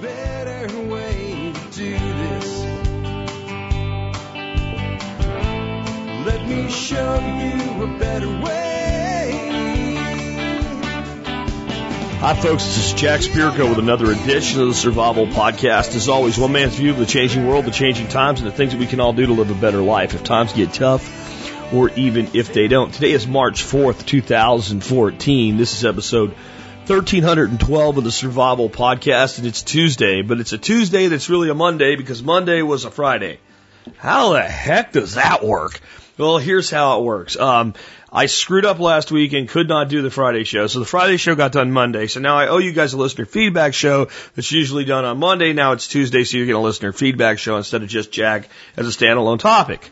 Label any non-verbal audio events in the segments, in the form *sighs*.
better way to do this. Let me show you a better way. Hi, folks. This is Jack Spirko with another edition of the Survival Podcast. As always, one man's view of the changing world, the changing times, and the things that we can all do to live a better life if times get tough or even if they don't. Today is March 4th, 2014. This is episode 1312 of the Survival Podcast, and it's Tuesday, but it's a Tuesday that's really a Monday because Monday was a Friday. How the heck does that work? Well, here's how it works. Um, I screwed up last week and could not do the Friday show. So the Friday show got done Monday. So now I owe you guys a listener feedback show that's usually done on Monday. Now it's Tuesday, so you're getting a listener feedback show instead of just Jack as a standalone topic.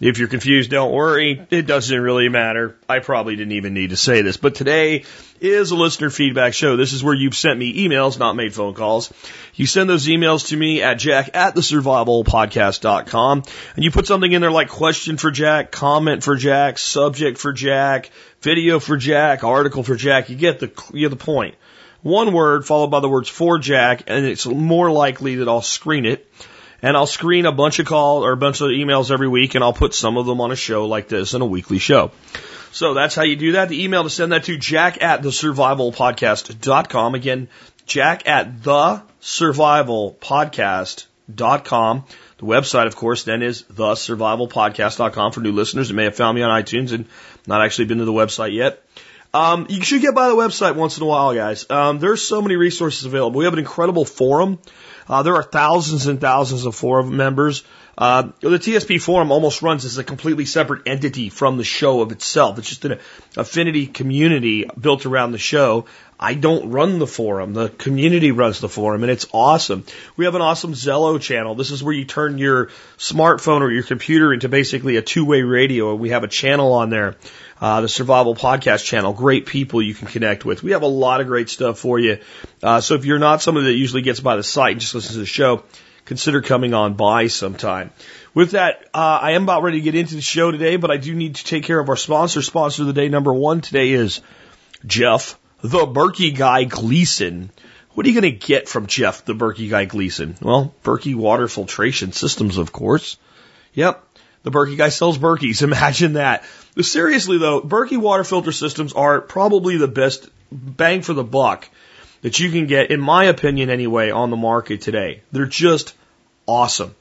If you're confused, don't worry. It doesn't really matter. I probably didn't even need to say this, but today is a listener feedback show. This is where you've sent me emails, not made phone calls. You send those emails to me at jack at the survivalpodcast.com and you put something in there like question for Jack, comment for Jack, subject for Jack, video for Jack, article for Jack. You get the, you get the point. One word followed by the words for Jack and it's more likely that I'll screen it and I'll screen a bunch of calls or a bunch of emails every week and I'll put some of them on a show like this in a weekly show. So that's how you do that. The email to send that to jack at the survivalpodcast.com. Again, jack at the survivalpodcast.com. The website, of course, then is the survivalpodcast.com for new listeners that may have found me on iTunes and not actually been to the website yet. Um, you should get by the website once in a while, guys. Um, there's so many resources available. We have an incredible forum. Uh, there are thousands and thousands of forum members. Uh, the TSP forum almost runs as a completely separate entity from the show of itself. It's just an affinity community built around the show. I don't run the forum. The community runs the forum and it's awesome. We have an awesome Zello channel. This is where you turn your smartphone or your computer into basically a two-way radio. We have a channel on there. Uh, the Survival Podcast channel. Great people you can connect with. We have a lot of great stuff for you. Uh, so if you're not somebody that usually gets by the site and just listens to the show, consider coming on by sometime. With that, uh, I am about ready to get into the show today, but I do need to take care of our sponsor. Sponsor of the day number one today is Jeff, the Berkey guy Gleason. What are you going to get from Jeff, the Berkey guy Gleason? Well, Berkey water filtration systems, of course. Yep. The Berkey guy sells Berkeys. *laughs* Imagine that. Seriously though, Berkey water filter systems are probably the best bang for the buck that you can get, in my opinion anyway, on the market today. They're just awesome.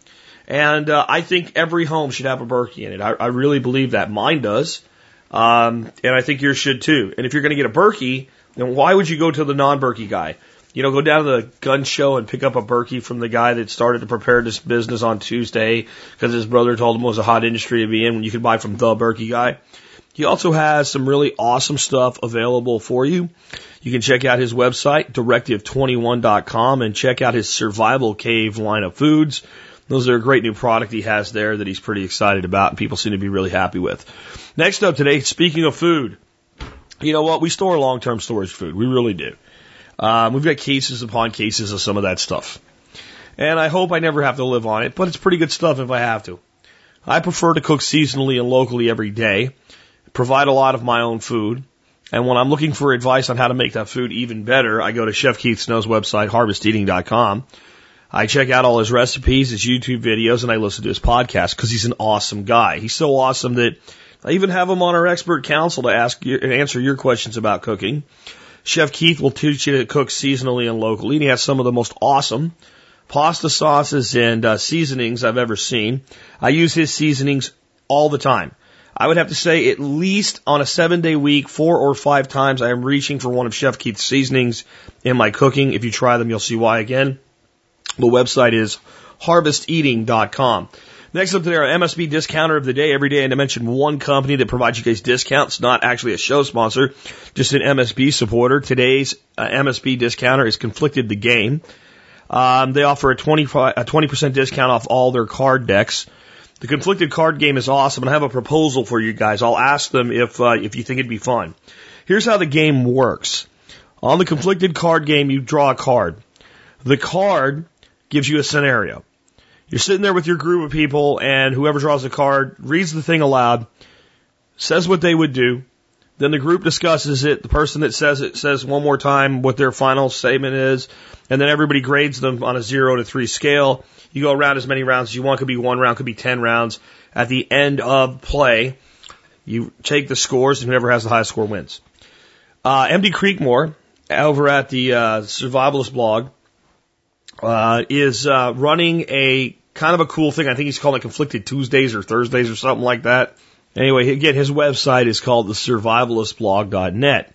And uh, I think every home should have a Berkey in it. I, I really believe that. Mine does. Um, and I think yours should too. And if you're going to get a Berkey, then why would you go to the non-Berkey guy? You know, go down to the gun show and pick up a Berkey from the guy that started to prepare this business on Tuesday because his brother told him it was a hot industry to be in when you could buy from the Berkey guy. He also has some really awesome stuff available for you. You can check out his website, directive21.com, and check out his survival cave line of foods. Those are a great new product he has there that he's pretty excited about and people seem to be really happy with. Next up today, speaking of food, you know what? We store long-term storage food. We really do. Um, we've got cases upon cases of some of that stuff. And I hope I never have to live on it, but it's pretty good stuff if I have to. I prefer to cook seasonally and locally every day, provide a lot of my own food, and when I'm looking for advice on how to make that food even better, I go to Chef Keith Snow's website, harvesteating.com. I check out all his recipes, his YouTube videos, and I listen to his podcast because he's an awesome guy. He's so awesome that I even have him on our expert council to ask and answer your questions about cooking. Chef Keith will teach you to cook seasonally and locally, and he has some of the most awesome pasta sauces and uh, seasonings I've ever seen. I use his seasonings all the time. I would have to say at least on a seven day week, four or five times, I am reaching for one of Chef Keith's seasonings in my cooking. If you try them, you'll see why again. The website is harvesteating.com. Next up today, our MSB discounter of the day. Every day and I mention one company that provides you guys discounts, not actually a show sponsor, just an MSB supporter. Today's uh, MSB discounter is Conflicted the Game. Um, they offer a 20, a 20% discount off all their card decks. The conflicted card game is awesome, and I have a proposal for you guys. I'll ask them if uh, if you think it'd be fun. Here's how the game works. On the conflicted card game, you draw a card. The card gives you a scenario. You're sitting there with your group of people, and whoever draws the card reads the thing aloud, says what they would do, Then the group discusses it. The person that says it says one more time what their final statement is, and then everybody grades them on a zero to three scale. You go around as many rounds as you want. Could be one round, could be ten rounds. At the end of play, you take the scores, and whoever has the highest score wins. Uh, MD Creekmore over at the uh, Survivalist blog uh, is uh, running a kind of a cool thing. I think he's calling it Conflicted Tuesdays or Thursdays or something like that. Anyway, again, his website is called the survivalistblog.net.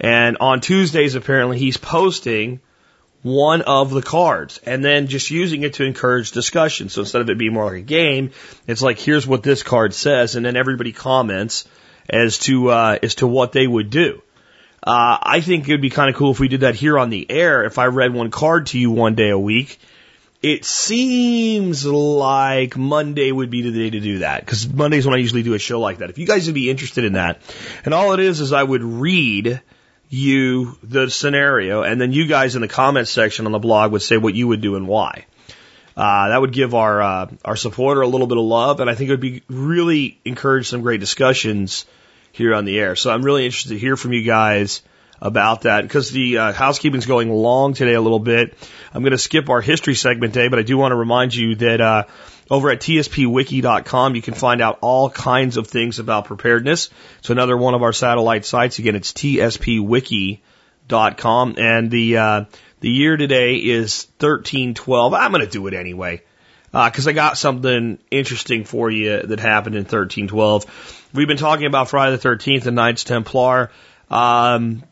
And on Tuesdays, apparently, he's posting one of the cards and then just using it to encourage discussion. So instead of it being more like a game, it's like, here's what this card says. And then everybody comments as to, uh, as to what they would do. Uh, I think it would be kind of cool if we did that here on the air. If I read one card to you one day a week, it seems like Monday would be the day to do that because Monday's when I usually do a show like that. If you guys would be interested in that, and all it is is I would read you the scenario, and then you guys in the comments section on the blog would say what you would do and why. Uh, that would give our uh, our supporter a little bit of love, and I think it would be really encourage some great discussions here on the air. So I'm really interested to hear from you guys about that because the uh, housekeeping's going long today a little bit. I'm going to skip our history segment today, but I do want to remind you that uh, over at tspwiki.com you can find out all kinds of things about preparedness. It's another one of our satellite sites. Again, it's tspwiki.com, and the uh, the year today is 1312. I'm going to do it anyway because uh, I got something interesting for you that happened in 1312. We've been talking about Friday the 13th and Knights Templar. Um,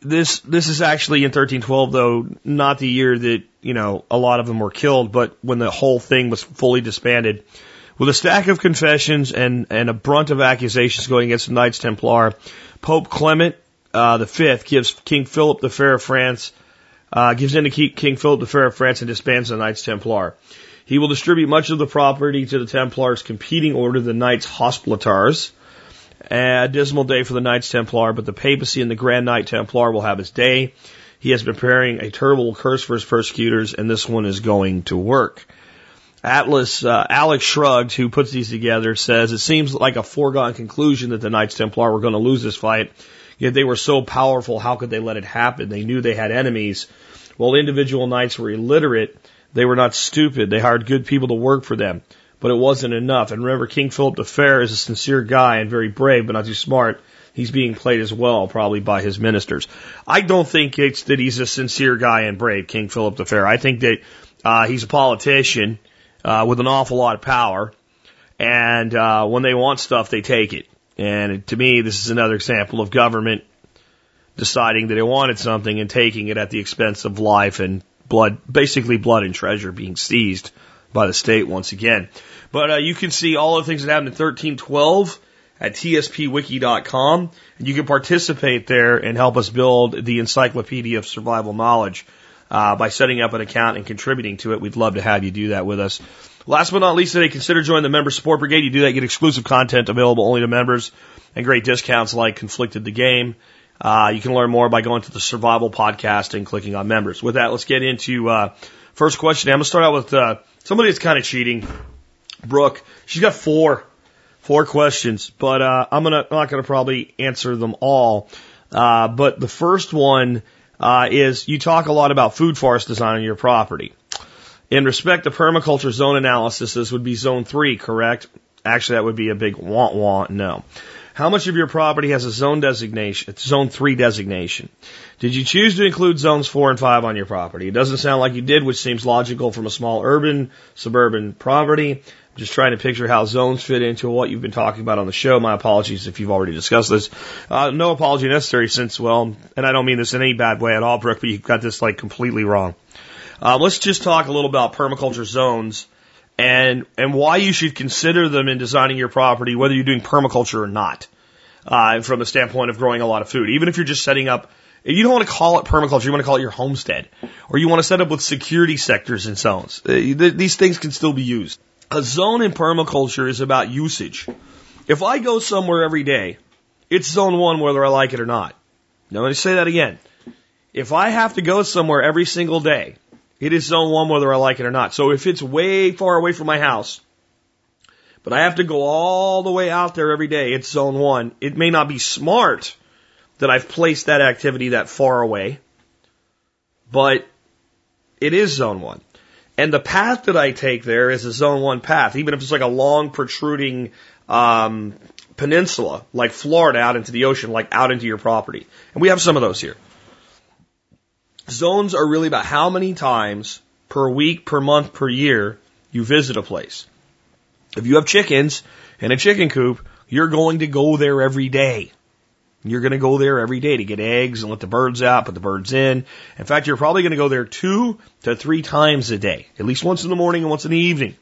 this this is actually in 1312 though not the year that you know a lot of them were killed, but when the whole thing was fully disbanded. With a stack of confessions and and a brunt of accusations going against the Knights Templar, Pope Clement uh, the Fifth gives King Philip the Fair of France uh, gives in to King Philip the Fair of France and disbands the Knights Templar. He will distribute much of the property to the Templars' competing order, the Knights Hospitallers. A dismal day for the Knights Templar, but the papacy and the Grand Knight Templar will have his day. He has been preparing a terrible curse for his persecutors, and this one is going to work. Atlas, uh, Alex Shrugged, who puts these together, says it seems like a foregone conclusion that the Knights Templar were going to lose this fight. Yet they were so powerful, how could they let it happen? They knew they had enemies. While individual knights were illiterate, they were not stupid. They hired good people to work for them but it wasn't enough. And remember, King Philip the Fair is a sincere guy and very brave, but not too smart. He's being played as well, probably by his ministers. I don't think it's that he's a sincere guy and brave, King Philip the Fair. I think that uh, he's a politician uh, with an awful lot of power, and uh, when they want stuff, they take it. And to me, this is another example of government deciding that they wanted something and taking it at the expense of life and blood, basically blood and treasure being seized by the state once again. But uh, you can see all the things that happened in 1312 at tspwiki.com, and you can participate there and help us build the encyclopedia of survival knowledge uh, by setting up an account and contributing to it. We'd love to have you do that with us. Last but not least today, consider joining the Member Support Brigade. You do that, get exclusive content available only to members and great discounts like Conflicted the Game. Uh, you can learn more by going to the Survival Podcast and clicking on members. With that, let's get into uh, first question. I'm going to start out with uh, somebody that's kind of cheating. Brooke, she's got four, four questions, but uh, I'm gonna I'm not gonna probably answer them all. Uh, but the first one uh, is you talk a lot about food forest design on your property. In respect to permaculture zone analysis, this would be zone three, correct? Actually, that would be a big want want. No. How much of your property has a zone designation, zone three designation? Did you choose to include zones four and five on your property? It doesn't sound like you did, which seems logical from a small urban, suburban property. Just trying to picture how zones fit into what you've been talking about on the show. My apologies if you've already discussed this. Uh, no apology necessary since, well, and I don't mean this in any bad way at all, Brooke, but you've got this like completely wrong. Uh, let's just talk a little about permaculture zones and and why you should consider them in designing your property, whether you're doing permaculture or not, uh, from the standpoint of growing a lot of food. Even if you're just setting up, you don't want to call it permaculture, you want to call it your homestead, or you want to set up with security sectors and zones. Uh, these things can still be used. A zone in permaculture is about usage. If I go somewhere every day, it's zone one whether I like it or not. Now let me say that again. If I have to go somewhere every single day, it is zone one whether I like it or not. So if it's way far away from my house, but I have to go all the way out there every day. It's zone one. It may not be smart that I've placed that activity that far away, but it is zone one. And the path that I take there is a zone one path, even if it's like a long protruding um, peninsula, like Florida out into the ocean, like out into your property. And we have some of those here. Zones are really about how many times per week, per month, per year you visit a place. If you have chickens and a chicken coop, you're going to go there every day. You're going to go there every day to get eggs and let the birds out, put the birds in. In fact, you're probably going to go there two to three times a day, at least once in the morning and once in the evening.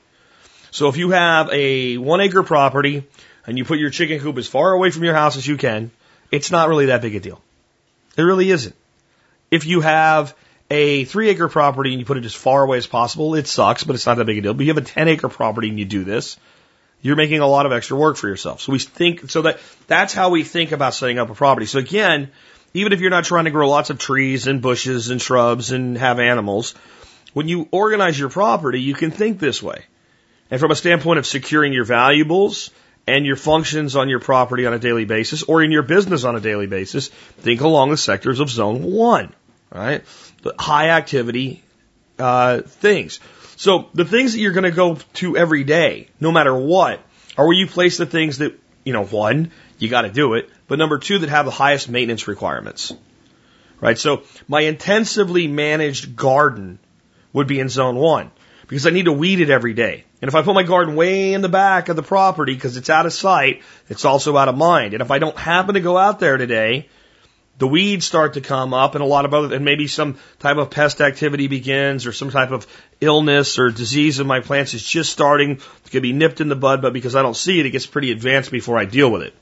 So if you have a one acre property and you put your chicken coop as far away from your house as you can, it's not really that big a deal. It really isn't. If you have a three acre property and you put it as far away as possible, it sucks, but it's not that big a deal. But you have a 10 acre property and you do this, you're making a lot of extra work for yourself. So we think, so that, that's how we think about setting up a property. So again, even if you're not trying to grow lots of trees and bushes and shrubs and have animals, when you organize your property, you can think this way. And from a standpoint of securing your valuables and your functions on your property on a daily basis or in your business on a daily basis, think along the sectors of zone one, right? The high activity, uh, things. So the things that you're going to go to every day, no matter what, are where you place the things that, you know, one, you got to do it, but number two, that have the highest maintenance requirements. Right? So my intensively managed garden would be in zone one because I need to weed it every day. And if I put my garden way in the back of the property because it's out of sight, it's also out of mind. And if I don't happen to go out there today, the weeds start to come up and a lot of other, and maybe some type of pest activity begins or some type of illness or disease in my plants is just starting to be nipped in the bud, but because I don't see it, it gets pretty advanced before I deal with it.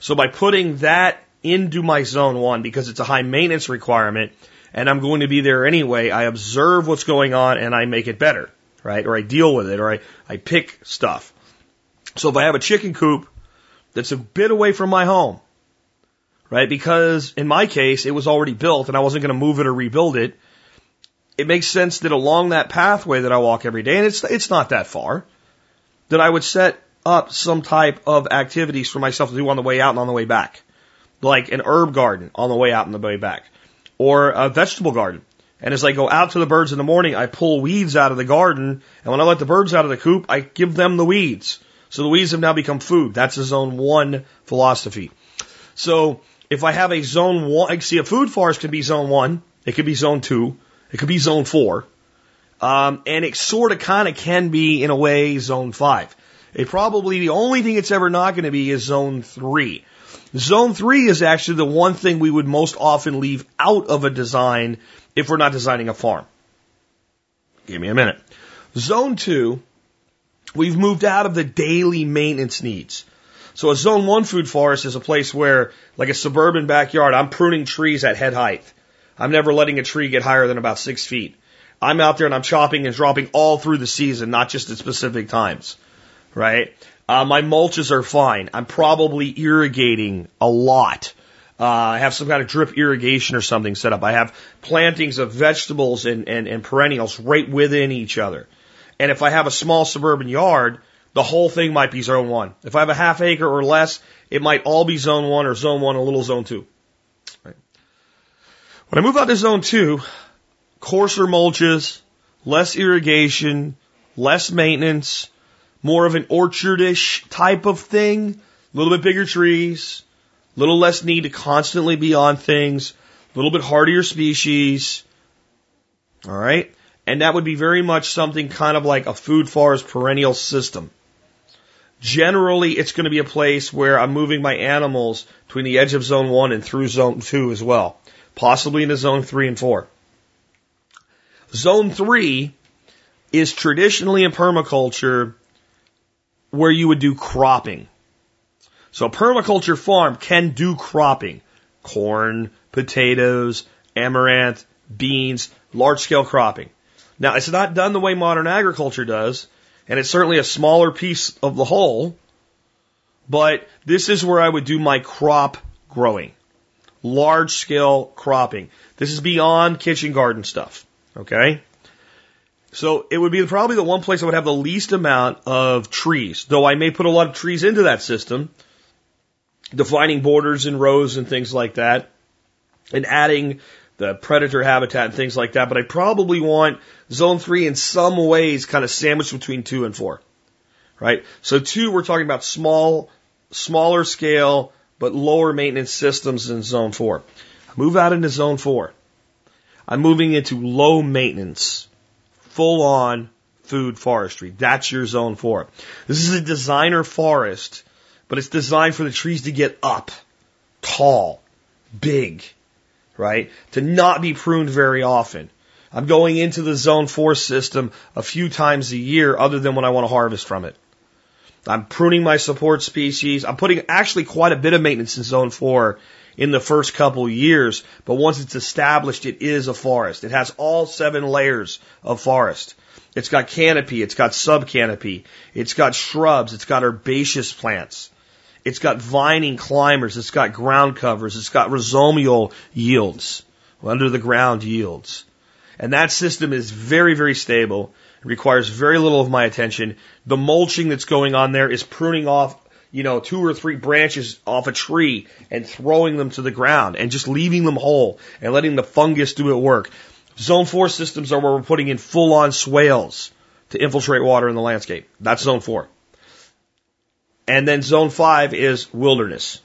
So by putting that into my zone one, because it's a high maintenance requirement and I'm going to be there anyway, I observe what's going on and I make it better, right? Or I deal with it or I, I pick stuff. So if I have a chicken coop that's a bit away from my home, right? Because in my case, it was already built and I wasn't going to move it or rebuild it. It makes sense that along that pathway that I walk every day, and it's, it's not that far, that I would set up some type of activities for myself to do on the way out and on the way back. Like an herb garden on the way out and the way back. Or a vegetable garden. And as I go out to the birds in the morning, I pull weeds out of the garden. And when I let the birds out of the coop, I give them the weeds. So the weeds have now become food. That's a zone one philosophy. So if I have a zone one, I see a food forest can be zone one, it could be zone two, it could be zone four, um, and it sort of kind of can be in a way zone five. It probably the only thing it's ever not going to be is zone three. Zone three is actually the one thing we would most often leave out of a design if we're not designing a farm. Give me a minute. Zone two, we've moved out of the daily maintenance needs. So a zone one food forest is a place where, like a suburban backyard, I'm pruning trees at head height. I'm never letting a tree get higher than about six feet. I'm out there and I'm chopping and dropping all through the season, not just at specific times. Right? Uh, my mulches are fine. I'm probably irrigating a lot. Uh, I have some kind of drip irrigation or something set up. I have plantings of vegetables and, and, and perennials right within each other. And if I have a small suburban yard, the whole thing might be zone one. If I have a half acre or less, it might all be zone one or zone one, a little zone two. Right. When I move out to zone two, coarser mulches, less irrigation, less maintenance, more of an orchardish type of thing, a little bit bigger trees, a little less need to constantly be on things, a little bit hardier species. All right. And that would be very much something kind of like a food forest perennial system. Generally, it's going to be a place where I'm moving my animals between the edge of zone one and through zone two as well, possibly into zone three and four. Zone three is traditionally in permaculture where you would do cropping. So a permaculture farm can do cropping. Corn, potatoes, amaranth, beans, large scale cropping. Now it's not done the way modern agriculture does and it's certainly a smaller piece of the whole, but this is where I would do my crop growing. Large scale cropping. This is beyond kitchen garden stuff. Okay? So it would be probably the one place I would have the least amount of trees, though I may put a lot of trees into that system, defining borders and rows and things like that, and adding the predator habitat and things like that. But I probably want zone three in some ways kind of sandwiched between two and four, right? So two, we're talking about small, smaller scale, but lower maintenance systems in zone four. I Move out into zone four. I'm moving into low maintenance full on food forestry. That's your zone four. This is a designer forest, but it's designed for the trees to get up, tall, big, right? To not be pruned very often. I'm going into the zone four system a few times a year other than when I want to harvest from it. I'm pruning my support species. I'm putting actually quite a bit of maintenance in zone four in the first couple years, but once it's established, it is a forest. It has all seven layers of forest. It's got canopy, it's got sub canopy, it's got shrubs, it's got herbaceous plants, it's got vining climbers, it's got ground covers, it's got rhizomial yields, under the ground yields. And that system is very, very stable. It requires very little of my attention. The mulching that's going on there is pruning off you know, two or three branches off a tree and throwing them to the ground and just leaving them whole and letting the fungus do its work. Zone four systems are where we're putting in full on swales to infiltrate water in the landscape. That's zone four. And then zone five is wilderness.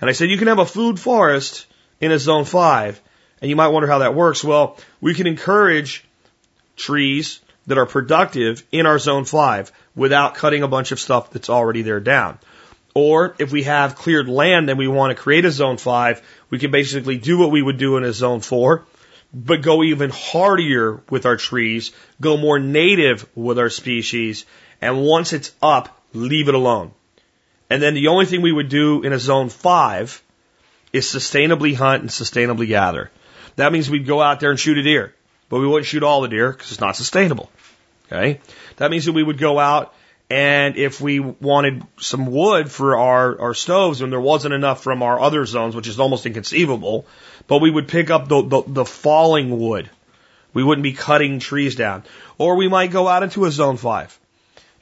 And I said you can have a food forest in a zone five, and you might wonder how that works. Well, we can encourage trees that are productive in our zone five without cutting a bunch of stuff that's already there down. Or if we have cleared land and we want to create a zone five, we can basically do what we would do in a zone four, but go even hardier with our trees, go more native with our species, and once it's up, leave it alone. And then the only thing we would do in a zone five is sustainably hunt and sustainably gather. That means we'd go out there and shoot a deer, but we wouldn't shoot all the deer because it's not sustainable. Okay? That means that we would go out and if we wanted some wood for our, our stoves and there wasn't enough from our other zones, which is almost inconceivable, but we would pick up the, the, the falling wood. We wouldn't be cutting trees down. Or we might go out into a zone five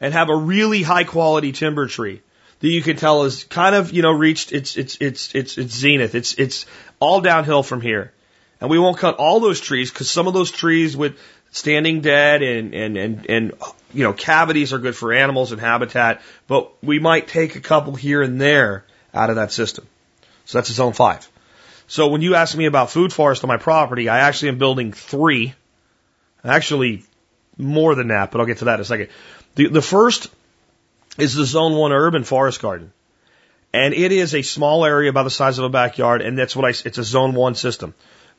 and have a really high quality timber tree that you can tell is kind of, you know, reached its, its, its, its, its zenith. It's, it's all downhill from here. And we won't cut all those trees because some of those trees with standing dead and, and, and, and, you know, cavities are good for animals and habitat, but we might take a couple here and there out of that system. So that's a zone five. So when you ask me about food forest on my property, I actually am building three, actually more than that, but I'll get to that in a second. The, the first is the zone one urban forest garden. And it is a small area about the size of a backyard, and that's what I, it's a zone one system.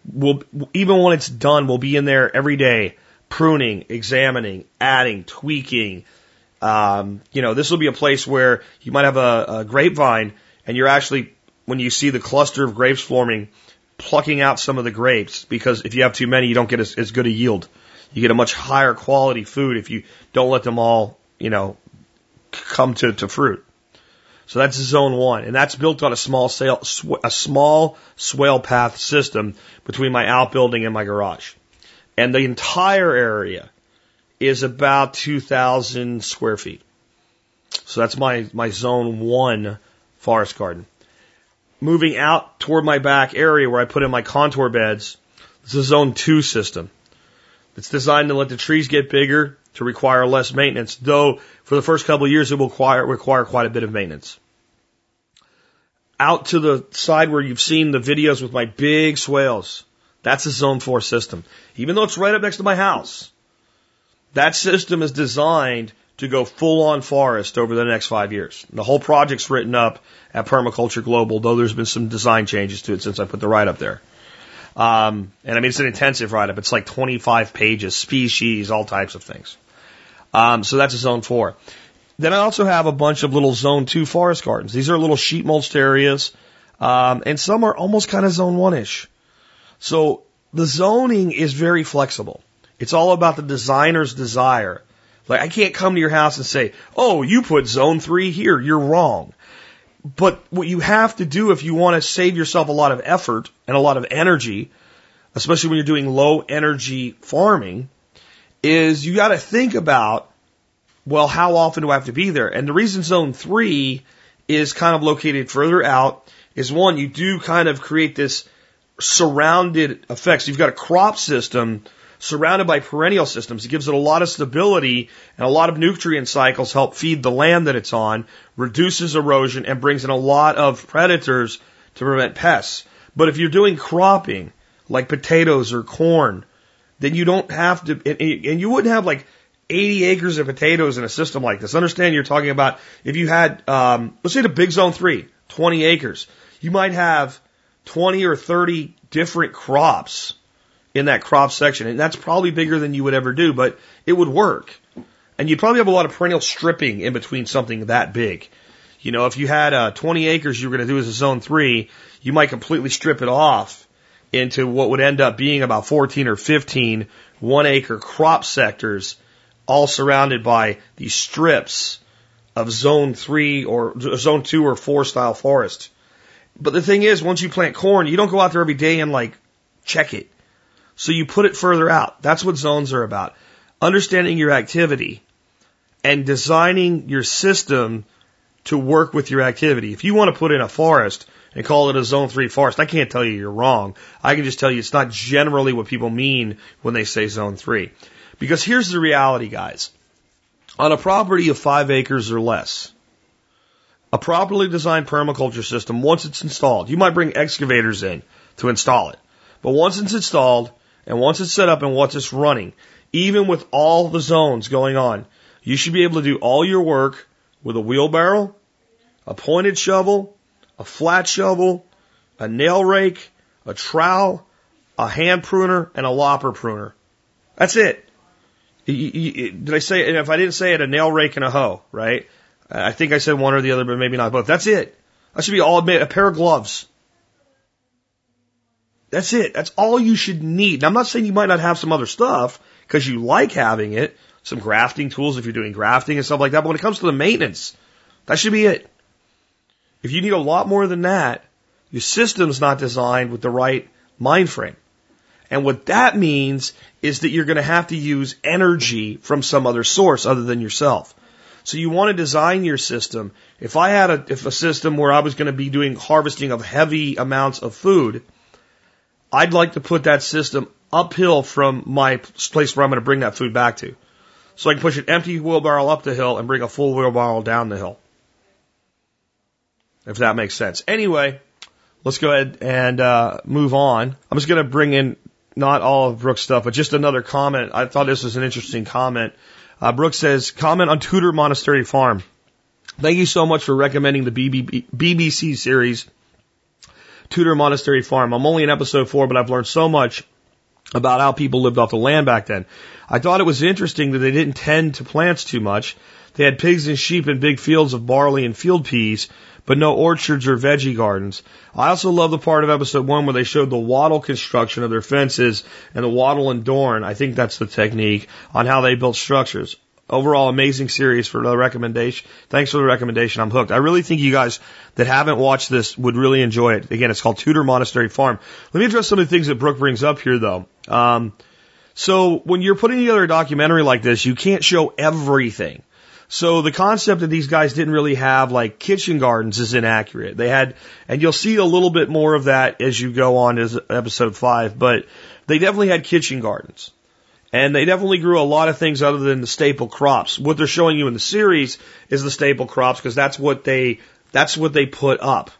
We'll, even when it's done, we'll be in there every day pruning, examining, adding, tweaking. Um, you know, this will be a place where you might have a, a grapevine and you're actually, when you see the cluster of grapes forming, plucking out some of the grapes because if you have too many, you don't get as, as good a yield. You get a much higher quality food if you don't let them all, you know, come to, to fruit. So that's zone one, and that's built on a small sail, a small swale path system between my outbuilding and my garage. And the entire area is about 2,000 square feet. So that's my, my zone one forest garden. Moving out toward my back area where I put in my contour beds, this is a zone two system. It's designed to let the trees get bigger to require less maintenance, though for the first couple of years it will require, require quite a bit of maintenance. Out to the side where you've seen the videos with my big swales, that's a zone four system. Even though it's right up next to my house, that system is designed to go full on forest over the next five years. The whole project's written up at Permaculture Global, though there's been some design changes to it since I put the write up there. Um, and I mean, it's an intensive write up. It's like 25 pages, species, all types of things. Um, so that's a zone four. Then I also have a bunch of little zone two forest gardens. These are little sheet mulched areas. Um, and some are almost kind of zone one ish. So the zoning is very flexible. It's all about the designer's desire. Like I can't come to your house and say, "Oh, you put zone 3 here. You're wrong." But what you have to do if you want to save yourself a lot of effort and a lot of energy, especially when you're doing low energy farming, is you got to think about, well, how often do I have to be there? And the reason zone three is kind of located further out is one, you do kind of create this surrounded effect. So you've got a crop system surrounded by perennial systems. It gives it a lot of stability and a lot of nutrient cycles help feed the land that it's on, reduces erosion and brings in a lot of predators to prevent pests. But if you're doing cropping, like potatoes or corn, then you don't have to, and you wouldn't have like 80 acres of potatoes in a system like this. Understand you're talking about if you had, um, let's say the big zone three, 20 acres, you might have 20 or 30 different crops in that crop section. And that's probably bigger than you would ever do, but it would work. And you'd probably have a lot of perennial stripping in between something that big. You know, if you had uh, 20 acres you were going to do as a zone three, you might completely strip it off into what would end up being about 14 or 15 one acre crop sectors, all surrounded by these strips of zone three or zone two or four style forest. But the thing is, once you plant corn, you don't go out there every day and like check it. So you put it further out. That's what zones are about. Understanding your activity and designing your system to work with your activity. If you want to put in a forest and call it a zone three forest, I can't tell you you're wrong. I can just tell you it's not generally what people mean when they say zone three. Because here's the reality, guys. On a property of five acres or less, a properly designed permaculture system, once it's installed, you might bring excavators in to install it. But once it's installed and once it's set up and once it's running, even with all the zones going on, you should be able to do all your work with a wheelbarrow, a pointed shovel, a flat shovel, a nail rake, a trowel, a hand pruner, and a lopper pruner. That's it. Did I say, and if I didn't say it, a nail rake and a hoe, right? I think I said one or the other, but maybe not both. That's it. That should be all made, a pair of gloves. That's it. That's all you should need. Now, I'm not saying you might not have some other stuff because you like having it, some grafting tools if you're doing grafting and stuff like that. But when it comes to the maintenance, that should be it. If you need a lot more than that, your system's not designed with the right mind frame. And what that means is that you're going to have to use energy from some other source other than yourself. So you want to design your system. If I had a, if a system where I was going to be doing harvesting of heavy amounts of food, I'd like to put that system uphill from my place where I'm going to bring that food back to. So I can push an empty wheelbarrow up the hill and bring a full wheelbarrow down the hill. If that makes sense. Anyway, let's go ahead and uh, move on. I'm just going to bring in not all of Brooks' stuff, but just another comment. I thought this was an interesting comment. Uh, Brooks says, comment on Tudor Monastery Farm. Thank you so much for recommending the BBC series, Tudor Monastery Farm. I'm only in episode four, but I've learned so much about how people lived off the land back then. I thought it was interesting that they didn't tend to plants too much. They had pigs and sheep and big fields of barley and field peas, but no orchards or veggie gardens. I also love the part of episode one where they showed the wattle construction of their fences and the wattle and daub. I think that's the technique on how they built structures. Overall, amazing series for the recommendation. Thanks for the recommendation. I'm hooked. I really think you guys that haven't watched this would really enjoy it. Again, it's called Tudor Monastery Farm. Let me address some of the things that Brooke brings up here, though. Um, so when you're putting together a documentary like this, you can't show everything. So the concept that these guys didn't really have like kitchen gardens is inaccurate. They had, and you'll see a little bit more of that as you go on as episode five, but they definitely had kitchen gardens. And they definitely grew a lot of things other than the staple crops. What they're showing you in the series is the staple crops because that's what they, that's what they put up.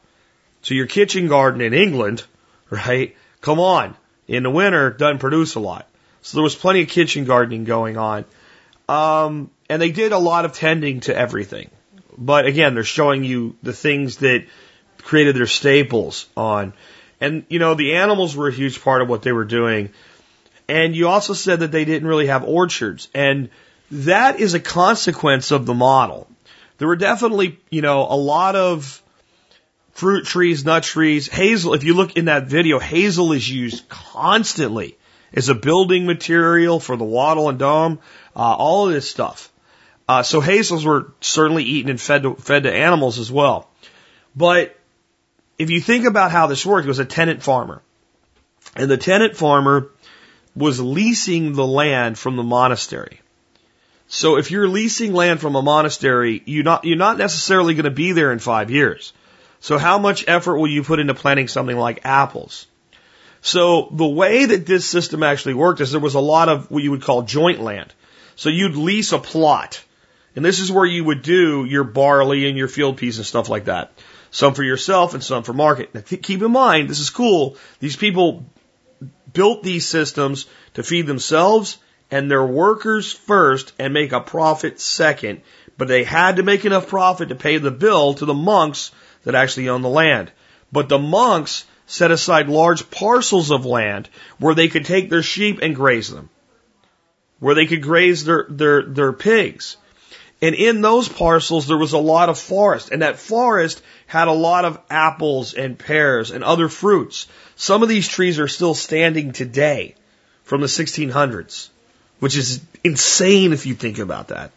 So your kitchen garden in England, *laughs* right? Come on. In the winter, doesn't produce a lot. So there was plenty of kitchen gardening going on. Um, and they did a lot of tending to everything. But again, they're showing you the things that created their staples on. And, you know, the animals were a huge part of what they were doing. And you also said that they didn't really have orchards. And that is a consequence of the model. There were definitely, you know, a lot of fruit trees, nut trees, hazel. If you look in that video, hazel is used constantly as a building material for the wattle and daub, uh, all of this stuff. Uh, so hazels were certainly eaten and fed to, fed to animals as well. But if you think about how this worked, it was a tenant farmer. And the tenant farmer was leasing the land from the monastery. So if you're leasing land from a monastery, you're not, you're not necessarily going to be there in five years. So how much effort will you put into planting something like apples? So the way that this system actually worked is there was a lot of what you would call joint land. So you'd lease a plot. And this is where you would do your barley and your field peas and stuff like that. Some for yourself and some for market. Now keep in mind, this is cool. These people built these systems to feed themselves and their workers first and make a profit second. But they had to make enough profit to pay the bill to the monks that actually owned the land. But the monks set aside large parcels of land where they could take their sheep and graze them, where they could graze their, their, their pigs. And in those parcels, there was a lot of forest, and that forest had a lot of apples and pears and other fruits. Some of these trees are still standing today from the 1600s, which is insane if you think about that.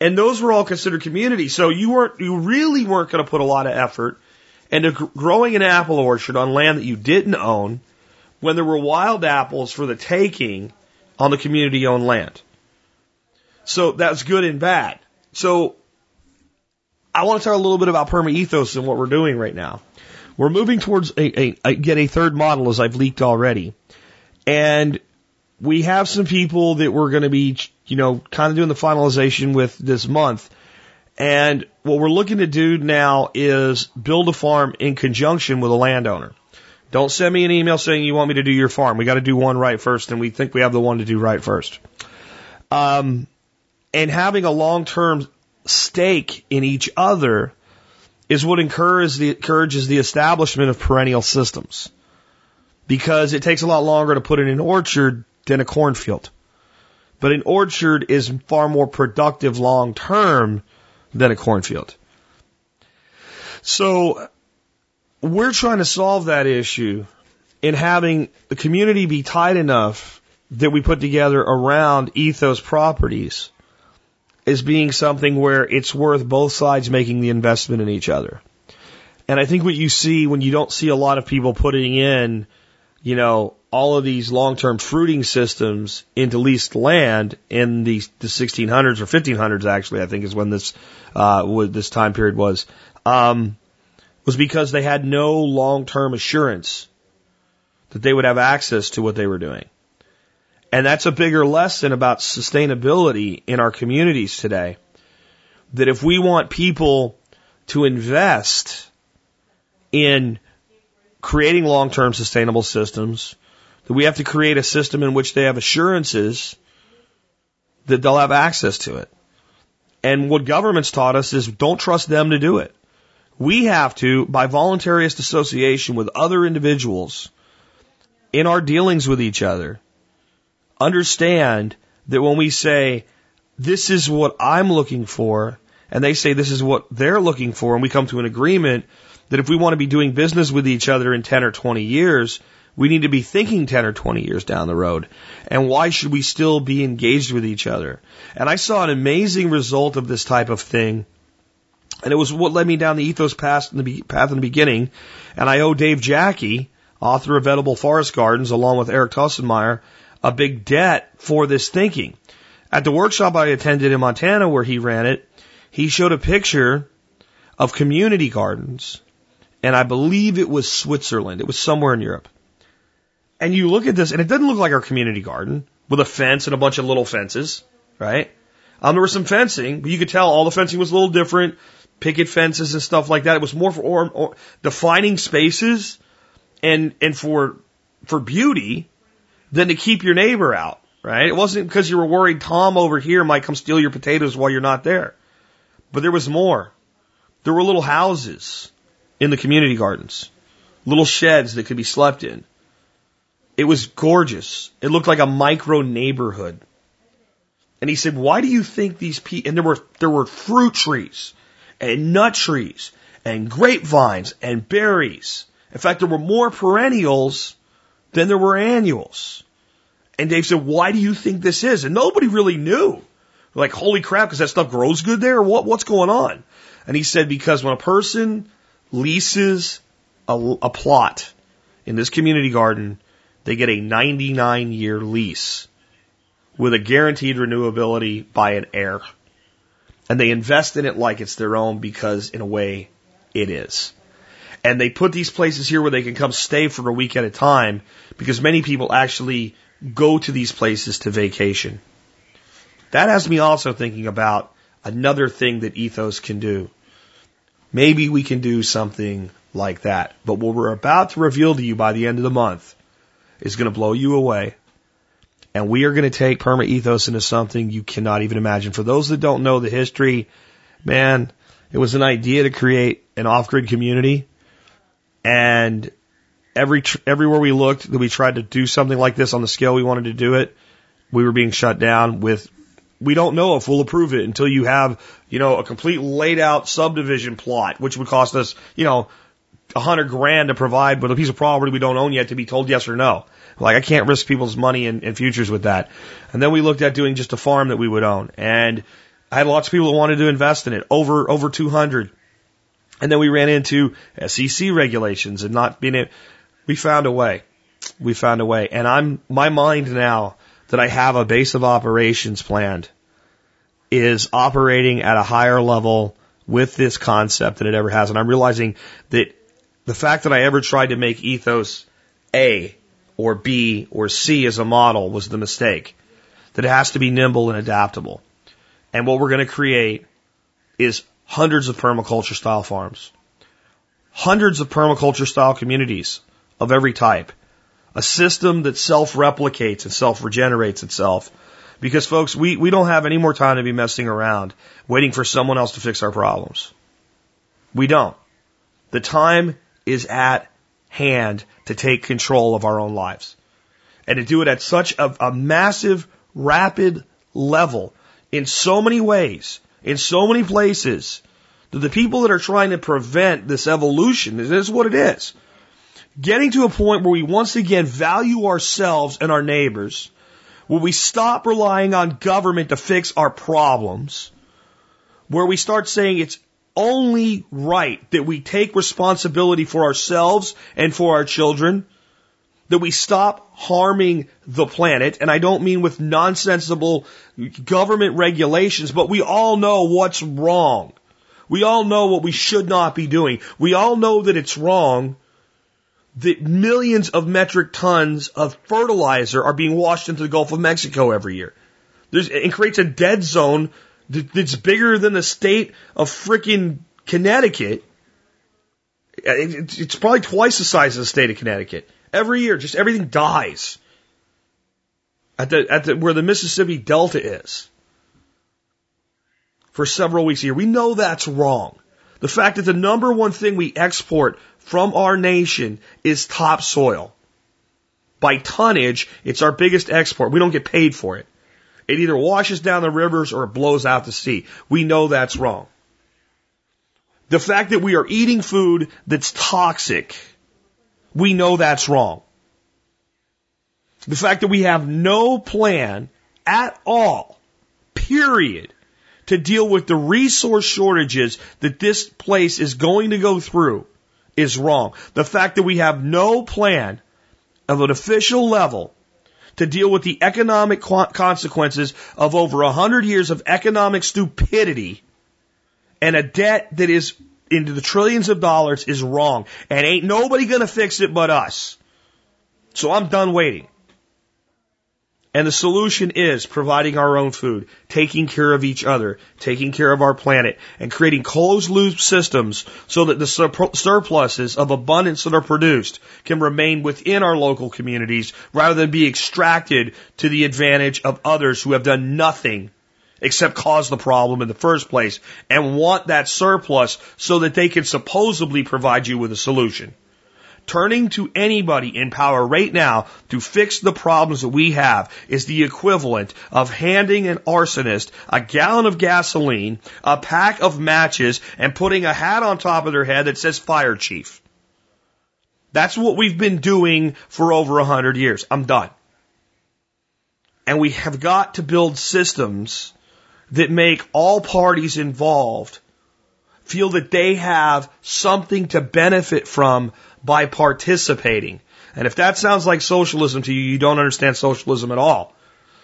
And those were all considered community. So you weren't, you really weren't going to put a lot of effort into growing an apple orchard on land that you didn't own when there were wild apples for the taking on the community owned land. So that's good and bad. So I want to talk a little bit about permaethos and what we're doing right now. We're moving towards a, a, a get a third model as I've leaked already. And we have some people that we're going to be, you know, kind of doing the finalization with this month. And what we're looking to do now is build a farm in conjunction with a landowner. Don't send me an email saying you want me to do your farm. We got to do one right first, and we think we have the one to do right first. Um, and having a long-term stake in each other is what encourages the, encourages the establishment of perennial systems. Because it takes a lot longer to put in an orchard than a cornfield. But an orchard is far more productive long term than a cornfield. So we're trying to solve that issue in having the community be tight enough that we put together around ethos properties as being something where it's worth both sides making the investment in each other. And I think what you see when you don't see a lot of people putting in, you know, all of these long-term fruiting systems into leased land in the, the 1600s or 1500s, actually, I think is when this, uh, this time period was, um, was because they had no long-term assurance that they would have access to what they were doing. And that's a bigger lesson about sustainability in our communities today. That if we want people to invest in creating long-term sustainable systems, that we have to create a system in which they have assurances that they'll have access to it. And what government's taught us is don't trust them to do it. We have to, by voluntarist association with other individuals in our dealings with each other, understand that when we say, this is what I'm looking for, and they say this is what they're looking for, and we come to an agreement that if we want to be doing business with each other in 10 or 20 years, we need to be thinking 10 or 20 years down the road. And why should we still be engaged with each other? And I saw an amazing result of this type of thing. And it was what led me down the ethos path in the, path in the beginning. And I owe Dave Jacke, author of Edible Forest Gardens, along with Eric Toensmeier, a big debt for this thinking. At the workshop I attended in Montana where he ran it, he showed a picture of community gardens, and I believe it was Switzerland. It was somewhere in Europe. And you look at this, and it doesn't look like our community garden with a fence and a bunch of little fences, right? Um, there was some fencing, but you could tell all the fencing was a little different, picket fences and stuff like that. It was more for or, or defining spaces and and for for beauty than to keep your neighbor out, right? It wasn't because you were worried Tom over here might come steal your potatoes while you're not there. But there was more. There were little houses in the community gardens, little sheds that could be slept in. It was gorgeous. It looked like a micro neighborhood. And he said, why do you think these people, and there were, there were fruit trees and nut trees and grapevines and berries. In fact, there were more perennials than there were annuals. And Dave said, why do you think this is? And nobody really knew. Like, holy crap, because that stuff grows good there? What, what's going on? And he said, because when a person leases a, a plot in this community garden, they get a 99 year lease with a guaranteed renewability by an heir. And they invest in it like it's their own because, in a way, it is. And they put these places here where they can come stay for a week at a time because many people actually go to these places to vacation. That has me also thinking about another thing that ethos can do. Maybe we can do something like that. But what we're about to reveal to you by the end of the month is going to blow you away. And we are going to take perma ethos into something you cannot even imagine. For those that don't know the history, man, it was an idea to create an off-grid community. And every, everywhere we looked that we tried to do something like this on the scale we wanted to do it, we were being shut down with we don't know if we'll approve it until you have, you know, a complete laid out subdivision plot, which would cost us, you know, a hundred grand to provide, but a piece of property we don't own yet to be told yes or no. Like I can't risk people's money and, and futures with that. And then we looked at doing just a farm that we would own. And I had lots of people that wanted to invest in it, over over 200. And then we ran into SEC regulations and not being it. We found a way. We found a way. And I'm my mind now that I have a base of operations planned is operating at a higher level with this concept than it ever has. And I'm realizing that the fact that I ever tried to make ethos A or B or C as a model was the mistake. That it has to be nimble and adaptable. And what we're going to create is hundreds of permaculture style farms, hundreds of permaculture style communities of every type, a system that self replicates and self regenerates itself. Because folks, we, we don't have any more time to be messing around waiting for someone else to fix our problems. We don't. The time is at hand to take control of our own lives. And to do it at such a, a massive, rapid level in so many ways, in so many places, that the people that are trying to prevent this evolution, this is what it is. Getting to a point where we once again value ourselves and our neighbors, where we stop relying on government to fix our problems, where we start saying it's only right that we take responsibility for ourselves and for our children, that we stop harming the planet. And I don't mean with nonsensical government regulations, but we all know what's wrong. We all know what we should not be doing. We all know that it's wrong that millions of metric tons of fertilizer are being washed into the Gulf of Mexico every year. There's, it creates a dead zone that's bigger than the state of freaking Connecticut. It's probably twice the size of the state of Connecticut. Every year, just everything dies. At the, at the, where the Mississippi Delta is. For several weeks a year. We know that's wrong. The fact that the number one thing we export from our nation is topsoil. By tonnage, it's our biggest export. We don't get paid for it. It either washes down the rivers or it blows out to sea. We know that's wrong. The fact that we are eating food that's toxic, we know that's wrong. The fact that we have no plan at all, period, to deal with the resource shortages that this place is going to go through is wrong. The fact that we have no plan of an official level to deal with the economic consequences of over a hundred years of economic stupidity and a debt that is into the trillions of dollars is wrong. And ain't nobody gonna fix it but us. So I'm done waiting. And the solution is providing our own food, taking care of each other, taking care of our planet, and creating closed loop systems so that the surpluses of abundance that are produced can remain within our local communities rather than be extracted to the advantage of others who have done nothing except cause the problem in the first place and want that surplus so that they can supposedly provide you with a solution. Turning to anybody in power right now to fix the problems that we have is the equivalent of handing an arsonist a gallon of gasoline, a pack of matches, and putting a hat on top of their head that says fire chief. That's what we've been doing for over a hundred years. I'm done. And we have got to build systems that make all parties involved feel that they have something to benefit from by participating. And if that sounds like socialism to you, you don't understand socialism at all.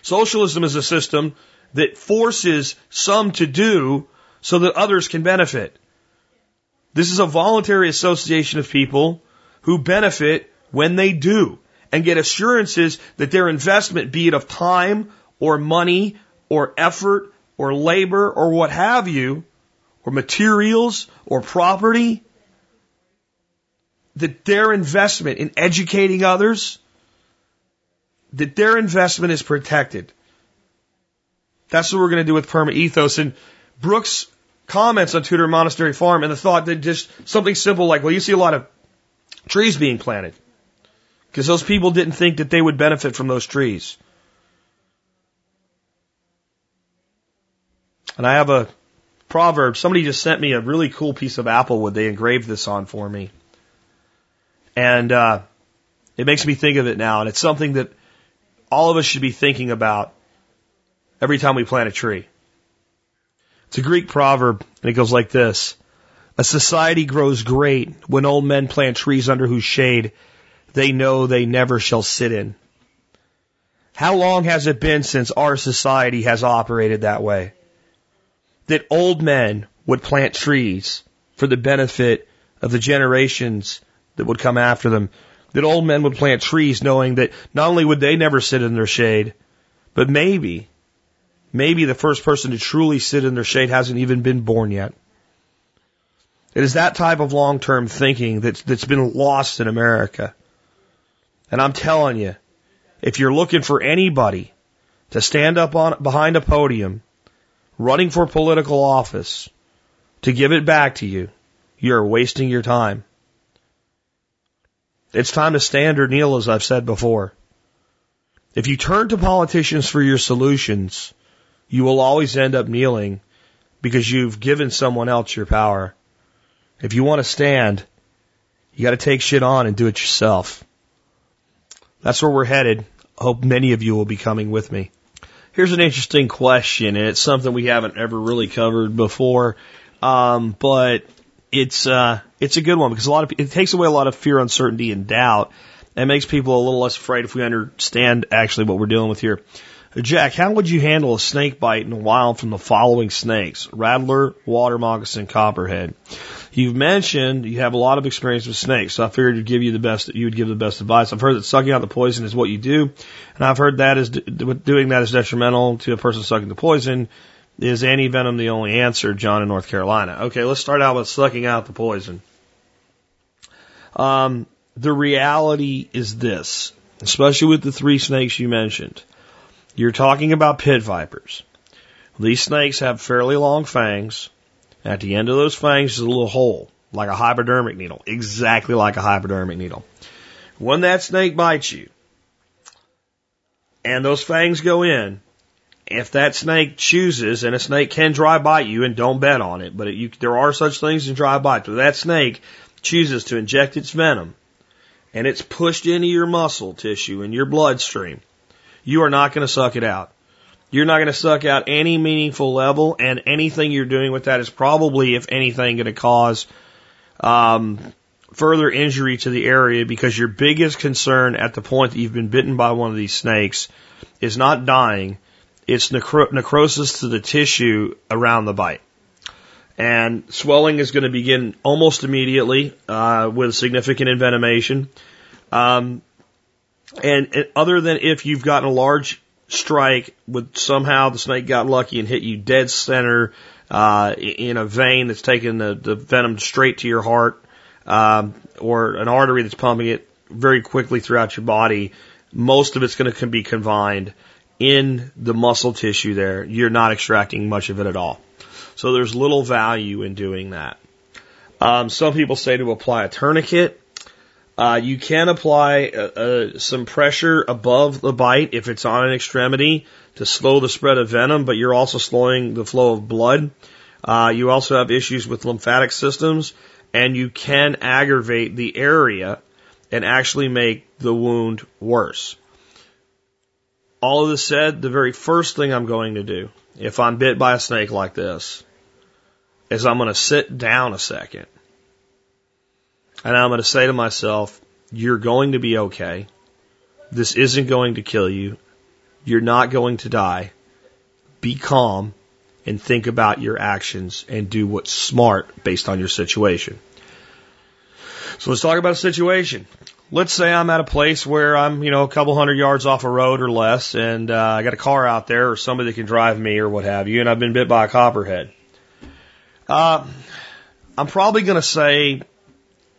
Socialism is a system that forces some to do so that others can benefit. This is a voluntary association of people who benefit when they do and get assurances that their investment, be it of time or money or effort or labor or what have you, or materials or property, that their investment in educating others, that their investment is protected. That's what we're going to do with Perma Ethos. And Brooks comments on Tudor Monastery Farm and the thought that just something simple like, well, you see a lot of trees being planted because those people didn't think that they would benefit from those trees. And I have a proverb. Somebody just sent me a really cool piece of applewood. They engraved this on for me. And uh, it makes me think of it now. And it's something that all of us should be thinking about every time we plant a tree. It's a Greek proverb, and it goes like this A society grows great when old men plant trees under whose shade they know they never shall sit in. How long has it been since our society has operated that way? That old men would plant trees for the benefit of the generations that would come after them. That old men would plant trees knowing that not only would they never sit in their shade, but maybe, maybe the first person to truly sit in their shade hasn't even been born yet. It is that type of long-term thinking that's, that's been lost in America. And I'm telling you, if you're looking for anybody to stand up on behind a podium, running for political office, to give it back to you, you're wasting your time. It's time to stand or kneel, as I've said before. If you turn to politicians for your solutions, you will always end up kneeling because you've given someone else your power. If you want to stand, you got to take shit on and do it yourself. That's where we're headed. I hope many of you will be coming with me. Here's an interesting question, and it's something we haven't ever really covered before, um, but it's uh, it's a good one because a lot of it takes away a lot of fear, uncertainty, and doubt, and makes people a little less afraid if we understand actually what we're dealing with here. Jack, how would you handle a snake bite in the wild from the following snakes? Rattler, water moccasin, copperhead. You've mentioned you have a lot of experience with snakes, so I figured to give you the best, you would give the best advice. I've heard that sucking out the poison is what you do, and I've heard that is doing that is detrimental to a person sucking the poison. Is anti-venom the only answer, John in North Carolina? Okay, let's start out with sucking out the poison. Um, the reality is this, especially with the three snakes you mentioned. You're talking about pit vipers. These snakes have fairly long fangs. At the end of those fangs is a little hole, like a hypodermic needle, exactly like a hypodermic needle. When that snake bites you, and those fangs go in, if that snake chooses, and a snake can dry bite you, and don't bet on it, but it, you, there are such things as dry bites, but that snake chooses to inject its venom, and it's pushed into your muscle tissue and your bloodstream, you are not going to suck it out. You're not going to suck out any meaningful level, and anything you're doing with that is probably, if anything, going to cause um, further injury to the area because your biggest concern at the point that you've been bitten by one of these snakes is not dying, it's necro- necrosis to the tissue around the bite. And swelling is going to begin almost immediately uh, with significant envenomation. Um, and, and other than if you've gotten a large strike with somehow the snake got lucky and hit you dead center uh, in a vein that's taking the, the venom straight to your heart, um, or an artery that's pumping it very quickly throughout your body, most of it's going to be confined in the muscle tissue there. You're not extracting much of it at all. So there's little value in doing that. Um, some people say to apply a tourniquet. Uh, you can apply uh, uh, some pressure above the bite if it's on an extremity to slow the spread of venom, but you're also slowing the flow of blood. Uh, you also have issues with lymphatic systems, and you can aggravate the area and actually make the wound worse. All of this said, the very first thing I'm going to do, if I'm bit by a snake like this, is I'm going to sit down a second and I'm going to say to myself, you're going to be okay. This isn't going to kill you. You're not going to die. Be calm and think about your actions and do what's smart based on your situation. So let's talk about a situation. Let's say I'm at a place where I'm, you know, a couple hundred yards off a road or less, and uh, I got a car out there or somebody that can drive me or what have you, and I've been bit by a copperhead. Uh, I'm probably going to say,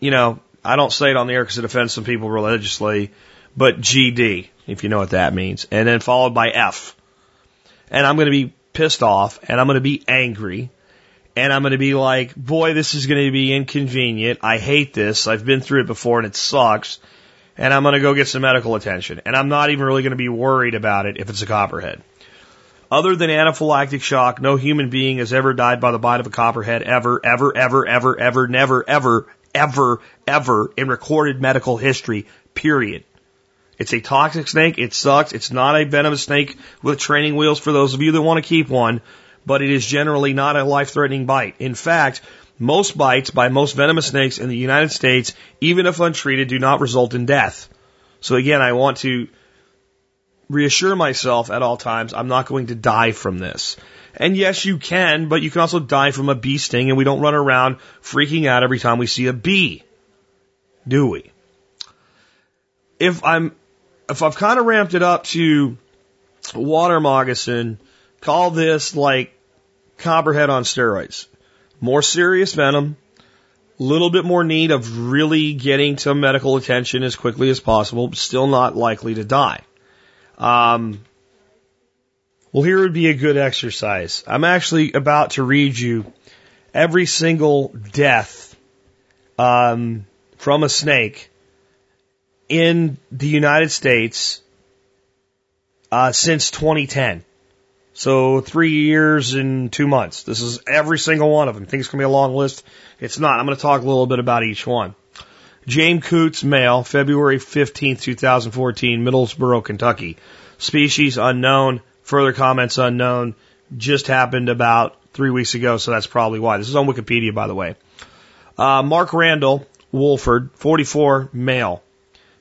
you know, I don't say it on the air because it offends some people religiously, but GD, if you know what that means, and then followed by F. And I'm going to be pissed off, and I'm going to be angry, and I'm going to be like, boy, this is going to be inconvenient. I hate this. I've been through it before and it sucks. And I'm going to go get some medical attention. And I'm not even really going to be worried about it if it's a copperhead. Other than anaphylactic shock, no human being has ever died by the bite of a copperhead ever, ever, ever, ever, ever, never, ever, ever, ever in recorded medical history, period. It's a toxic snake. It sucks. It's not a venomous snake with training wheels for those of you that want to keep one, but it is generally not a life threatening bite. In fact, most bites by most venomous snakes in the United States, even if untreated, do not result in death. So again, I want to reassure myself at all times I'm not going to die from this. And yes, you can, but you can also die from a bee sting, and we don't run around freaking out every time we see a bee. Do we? If I'm, if I've kind of ramped it up to water moccasin, call this like copperhead on steroids. More serious venom, little bit more need of really getting to medical attention as quickly as possible, but still not likely to die. Um, well, here would be a good exercise. I'm actually about to read you every single death um, from a snake in the United States uh, since 2010. So three years and two months. This is every single one of them. I think it's going to be a long list. It's not. I'm going to talk a little bit about each one. James Coots, male, February 15th, 2014, Middlesboro, Kentucky. Species unknown. Further comments unknown. Just happened about three weeks ago, so that's probably why. This is on Wikipedia, by the way. Uh, Mark Randall, Wolford, 44, male.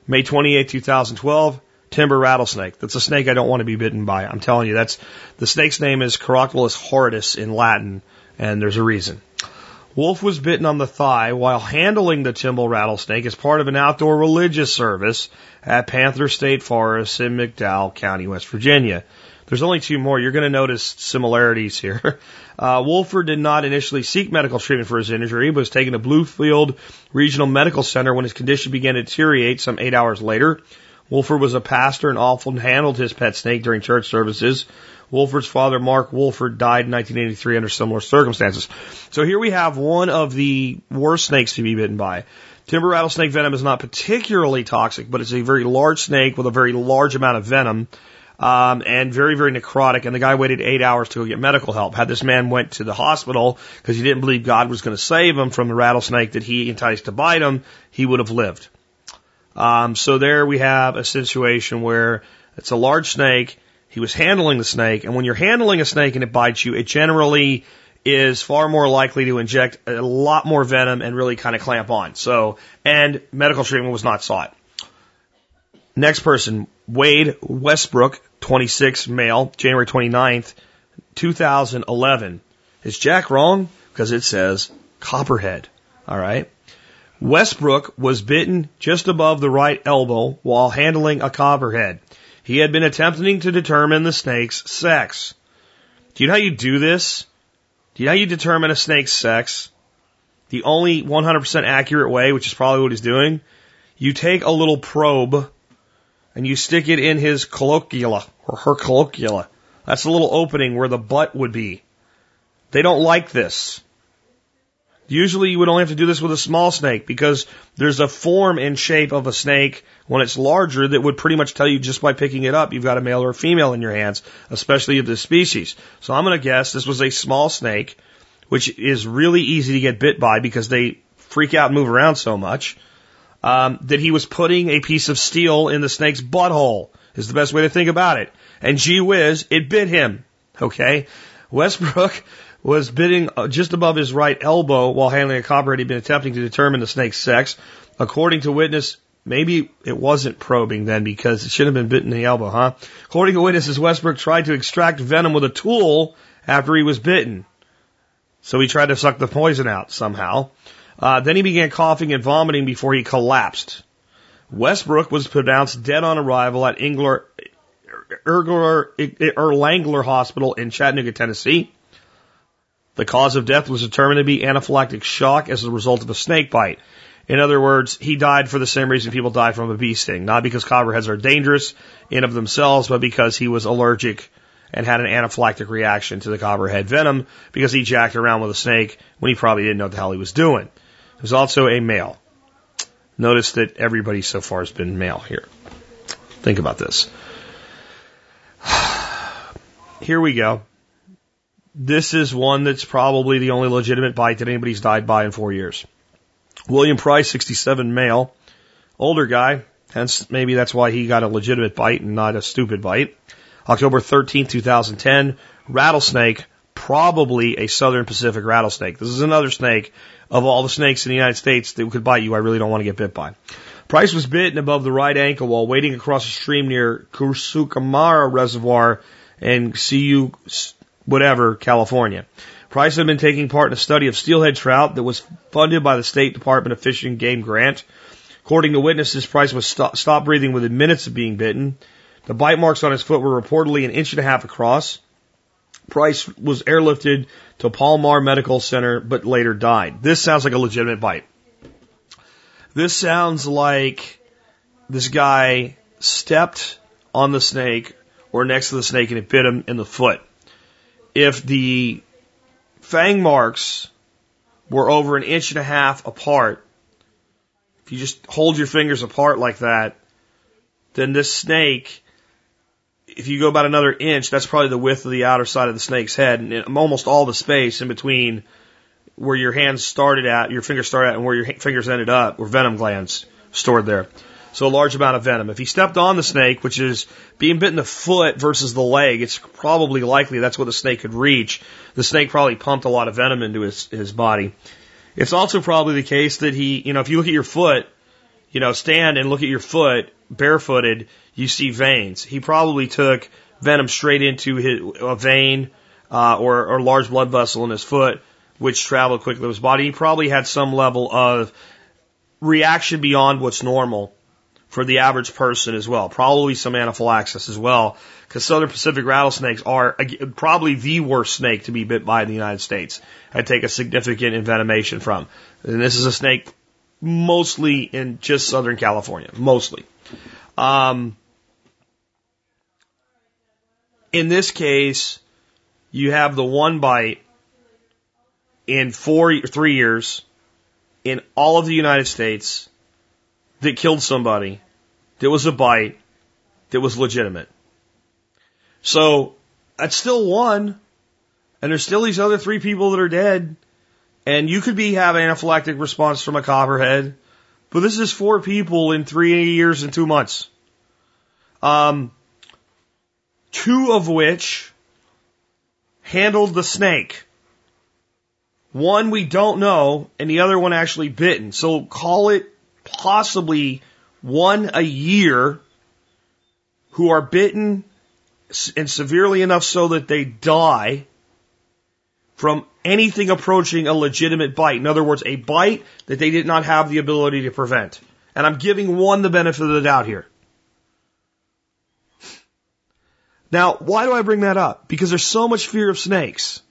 May 28, 2012, timber rattlesnake. That's a snake I don't want to be bitten by. I'm telling you, that's the snake's name is Crotalus horridus in Latin, and there's a reason. Wolf was bitten on the thigh while handling the timber rattlesnake as part of an outdoor religious service at Panther State Forest in McDowell County, West Virginia. There's only two more. You're going to notice similarities here. *laughs* Uh, Wolford did not initially seek medical treatment for his injury, but was taken to Bluefield Regional Medical Center when his condition began to deteriorate some eight hours later. Wolford was a pastor and often handled his pet snake during church services. Wolford's father, Mark Wolford, died in 1983 under similar circumstances. So here we have one of the worst snakes to be bitten by. Timber rattlesnake venom is not particularly toxic, but it's a very large snake with a very large amount of venom. Um, and very, very necrotic. And the guy waited eight hours to go get medical help. Had this man went to the hospital because he didn't believe God was going to save him from the rattlesnake that he enticed to bite him, he would have lived. Um, so there we have a situation where it's a large snake. He was handling the snake, and when you're handling a snake and it bites you, it generally is far more likely to inject a lot more venom and really kind of clamp on. So, and medical treatment was not sought. Next person, Wade Westbrook, 26, male, January 29th, 2011. Is Jack wrong? Because it says Copperhead. All right. Westbrook was bitten just above the right elbow while handling a copperhead. He had been attempting to determine the snake's sex. Do you know how you do this? Do you know how you determine a snake's sex? The only 100% accurate way, which is probably what he's doing, you take a little probe and you stick it in his colloquiala or her colloquiala. That's a little opening where the butt would be. They don't like this. Usually you would only have to do this with a small snake because there's a form and shape of a snake when it's larger that would pretty much tell you just by picking it up you've got a male or a female in your hands, especially of this species. So I'm going to guess this was a small snake, which is really easy to get bit by because they freak out and move around so much. Um, that he was putting a piece of steel in the snake's butthole is the best way to think about it. And gee whiz, it bit him. Okay. Westbrook *laughs* was bidding uh, just above his right elbow while handling a copperhead he'd been attempting to determine the snake's sex. According to witness maybe it wasn't probing then because it should have been bitten in the elbow, huh? According to witnesses, Westbrook tried to extract venom with a tool after he was bitten. So he tried to suck the poison out somehow. Uh, then he began coughing and vomiting before he collapsed. Westbrook was pronounced dead on arrival at Engler, Ergler, Erlangler Hospital in Chattanooga, Tennessee. The cause of death was determined to be anaphylactic shock as a result of a snake bite. In other words, he died for the same reason people die from a bee sting, not because copperheads are dangerous in of themselves, but because he was allergic and had an anaphylactic reaction to the copperhead venom because he jacked around with a snake when he probably didn't know what the hell he was doing. He was also a male. Notice that everybody so far has been male here. Think about this. *sighs* Here we go. This is one that's probably the only legitimate bite that anybody's died by in four years. William Price, 67 male, older guy, hence maybe that's why he got a legitimate bite and not a stupid bite. October 13th, 2010, rattlesnake, probably a southern Pacific rattlesnake. This is another snake of all the snakes in the United States that could bite you. I really don't want to get bit by. Price was bitten above the right ankle while wading across a stream near Kusukamara Reservoir in CU, whatever, California. Price had been taking part in a study of steelhead trout that was funded by the State Department of Fish and Game grant. According to witnesses, Price was st- stopped breathing within minutes of being bitten. The bite marks on his foot were reportedly an inch and a half across. Price was airlifted to Palomar Medical Center, but later died. This sounds like a legitimate bite. This sounds like this guy stepped on the snake or next to the snake and it bit him in the foot. If the fang marks were over an inch and a half apart, if you just hold your fingers apart like that, then this snake, if you go about another inch, that's probably the width of the outer side of the snake's head, and almost all the space in between where your hands started at, your fingers started at, and where your fingers ended up were venom glands stored there. So a large amount of venom. If he stepped on the snake, which is being bit in the foot versus the leg, it's probably likely that's what the snake could reach. The snake probably pumped a lot of venom into his, his body. It's also probably the case that he, you know, if you look at your foot, you know, stand and look at your foot barefooted, you see veins. He probably took venom straight into his, a vein, uh, or, or large blood vessel in his foot, which traveled quickly to his body. He probably had some level of reaction beyond what's normal for the average person as well. Probably some anaphylaxis as well, because Southern Pacific rattlesnakes are probably the worst snake to be bit by in the United States. I take a significant envenomation from. And this is a snake mostly in just Southern California, mostly. Um, in this case, you have the one bite in four, three years in all of the United States that killed somebody, that was a bite, that was legitimate. So that's still one, and there's still these other three people that are dead, and you could be having anaphylactic response from a copperhead, but this is four people in three years and two months. Um, two of which handled the snake. One we don't know, and the other one actually bitten. So call it possibly one a year who are bitten and severely enough so that they die from anything approaching a legitimate bite. In other words, a bite that they did not have the ability to prevent. And I'm giving one the benefit of the doubt here. Now, why do I bring that up? Because there's so much fear of snakes.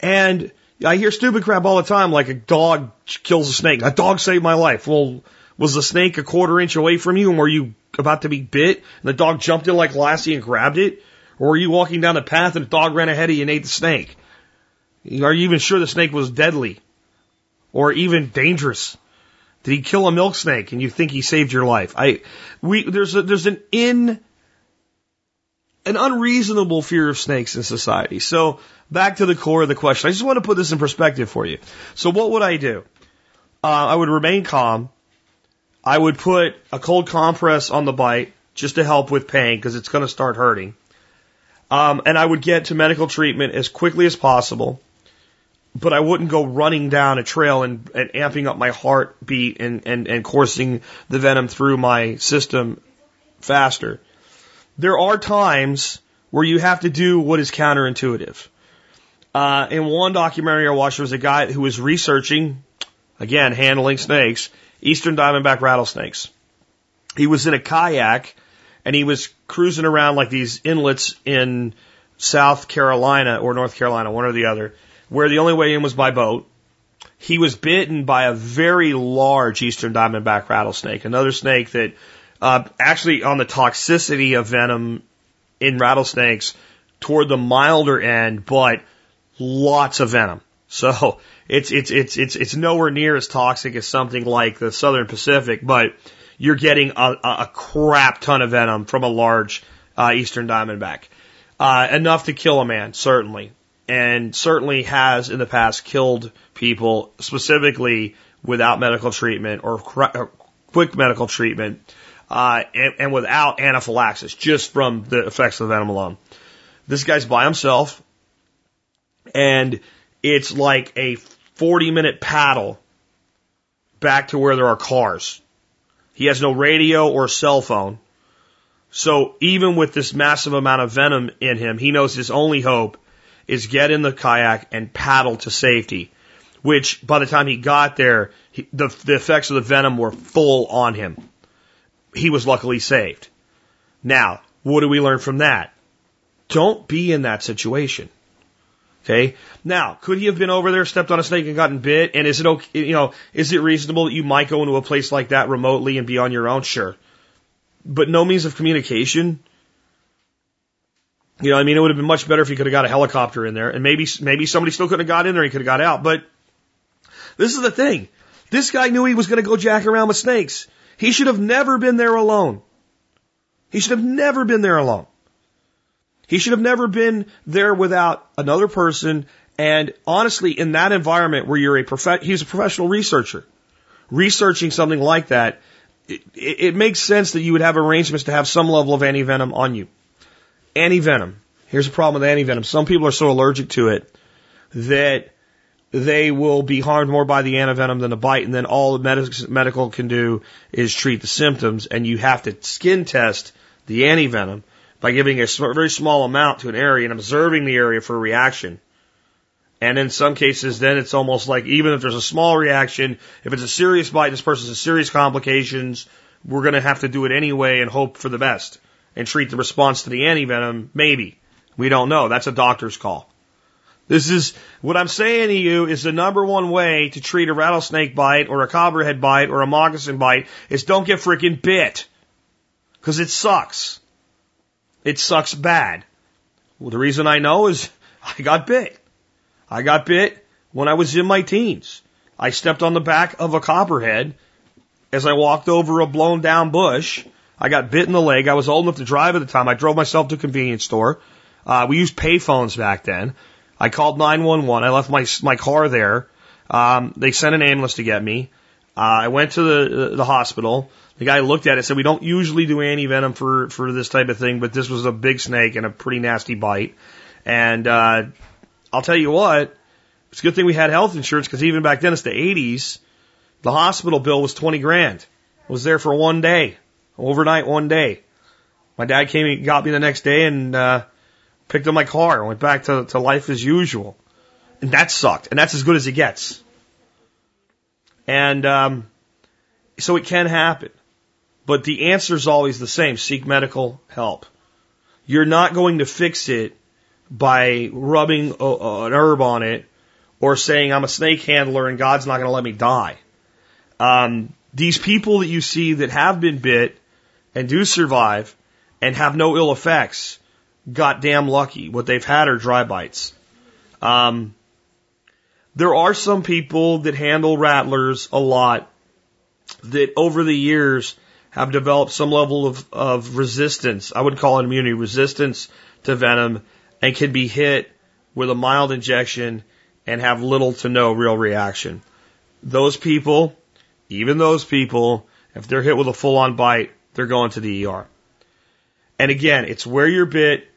And I hear stupid crap all the time, like a dog kills a snake. A dog saved my life. Well, was the snake a quarter inch away from you and were you about to be bit and the dog jumped in like Lassie and grabbed it? Or were you walking down the path and the dog ran ahead of you and ate the snake? Are you even sure the snake was deadly? Or even dangerous? Did he kill a milk snake and you think he saved your life? I, we, there's a, there's an in, an unreasonable fear of snakes in society. So back to the core of the question. I just want to put this in perspective for you. So what would I do? Uh, I would remain calm. I would put a cold compress on the bite just to help with pain because it's going to start hurting. Um, and I would get to medical treatment as quickly as possible. but I wouldn't go running down a trail and, and amping up my heartbeat and, and, and coursing the venom through my system faster. There are times where you have to do what is counterintuitive. Uh, in one documentary I watched, there was a guy who was researching, again, handling snakes, eastern diamondback rattlesnakes. He was in a kayak and he was cruising around like these inlets in South Carolina or North Carolina, one or the other, where the only way in was by boat. He was bitten by a very large eastern diamondback rattlesnake, another snake that uh, actually on the toxicity of venom in rattlesnakes toward the milder end, but lots of venom. *laughs* So it's it's it's it's it's nowhere near as toxic as something like the Southern Pacific, but you're getting a, a crap ton of venom from a large uh, eastern diamondback. Uh, enough to kill a man, certainly, and certainly has in the past killed people specifically without medical treatment or, or quick medical treatment, uh, and, and without anaphylaxis, just from the effects of the venom alone. This guy's by himself, and it's like a 40 minute paddle back to where there are cars. He has no radio or cell phone. So even with this massive amount of venom in him, he knows his only hope is get in the kayak and paddle to safety. Which by the time he got there, he, the, the effects of the venom were full on him. He was luckily saved. Now, what do we learn from that? Don't be in that situation. Okay. Now, could he have been over there, stepped on a snake and gotten bit? And is it okay, you know, is it reasonable that you might go into a place like that remotely and be on your own? Sure. But no means of communication. You know, I mean, it would have been much better if he could have got a helicopter in there and maybe, maybe somebody still could have got in there. He could have got out. But this is the thing. This guy knew he was going to go jack around with snakes. He should have never been there alone. He should have never been there alone. He should have never been there without another person. And honestly, in that environment where you're a prof- he's a professional researcher, researching something like that, it, it makes sense that you would have arrangements to have some level of antivenom on you. Antivenom. Here's the problem with antivenom. Some people are so allergic to it that they will be harmed more by the antivenom than the bite, and then all the med- medical can do is treat the symptoms, and you have to skin test the antivenom by giving a very small amount to an area and observing the area for a reaction. And in some cases, then it's almost like even if there's a small reaction, if it's a serious bite, this person has serious complications, we're going to have to do it anyway and hope for the best and treat the response to the antivenom. Maybe. We don't know. That's a doctor's call. This is what I'm saying to you is the number one way to treat a rattlesnake bite or a copperhead bite or a moccasin bite is don't get freaking bit. Cause it sucks. It sucks bad. Well, the reason I know is *laughs* I got bit. I got bit when I was in my teens. I stepped on the back of a copperhead as I walked over a blown down bush. I got bit in the leg. I was old enough to drive at the time. I drove myself to a convenience store. Uh, we used payphones back then. I called 911. I left my my car there. Um, they sent an ambulance to get me. Uh, I went to the the hospital. The guy looked at it said, we don't usually do anti-venom for, for this type of thing, but this was a big snake and a pretty nasty bite. And, uh, I'll tell you what, it's a good thing we had health insurance because even back then it's the 80s. The hospital bill was 20 grand. I was there for one day, overnight one day. My dad came and got me the next day and, uh, picked up my car and went back to, to life as usual. And that sucked. And that's as good as it gets. And, um, so it can happen. But the answer is always the same. Seek medical help. You're not going to fix it by rubbing a, an herb on it or saying I'm a snake handler and God's not going to let me die. Um, these people that you see that have been bit and do survive and have no ill effects got damn lucky. What they've had are dry bites. Um, there are some people that handle rattlers a lot that over the years have developed some level of, of resistance. I would call it immunity resistance to venom and can be hit with a mild injection and have little to no real reaction. Those people, even those people, if they're hit with a full on bite, they're going to the ER. And again, it's where you're bit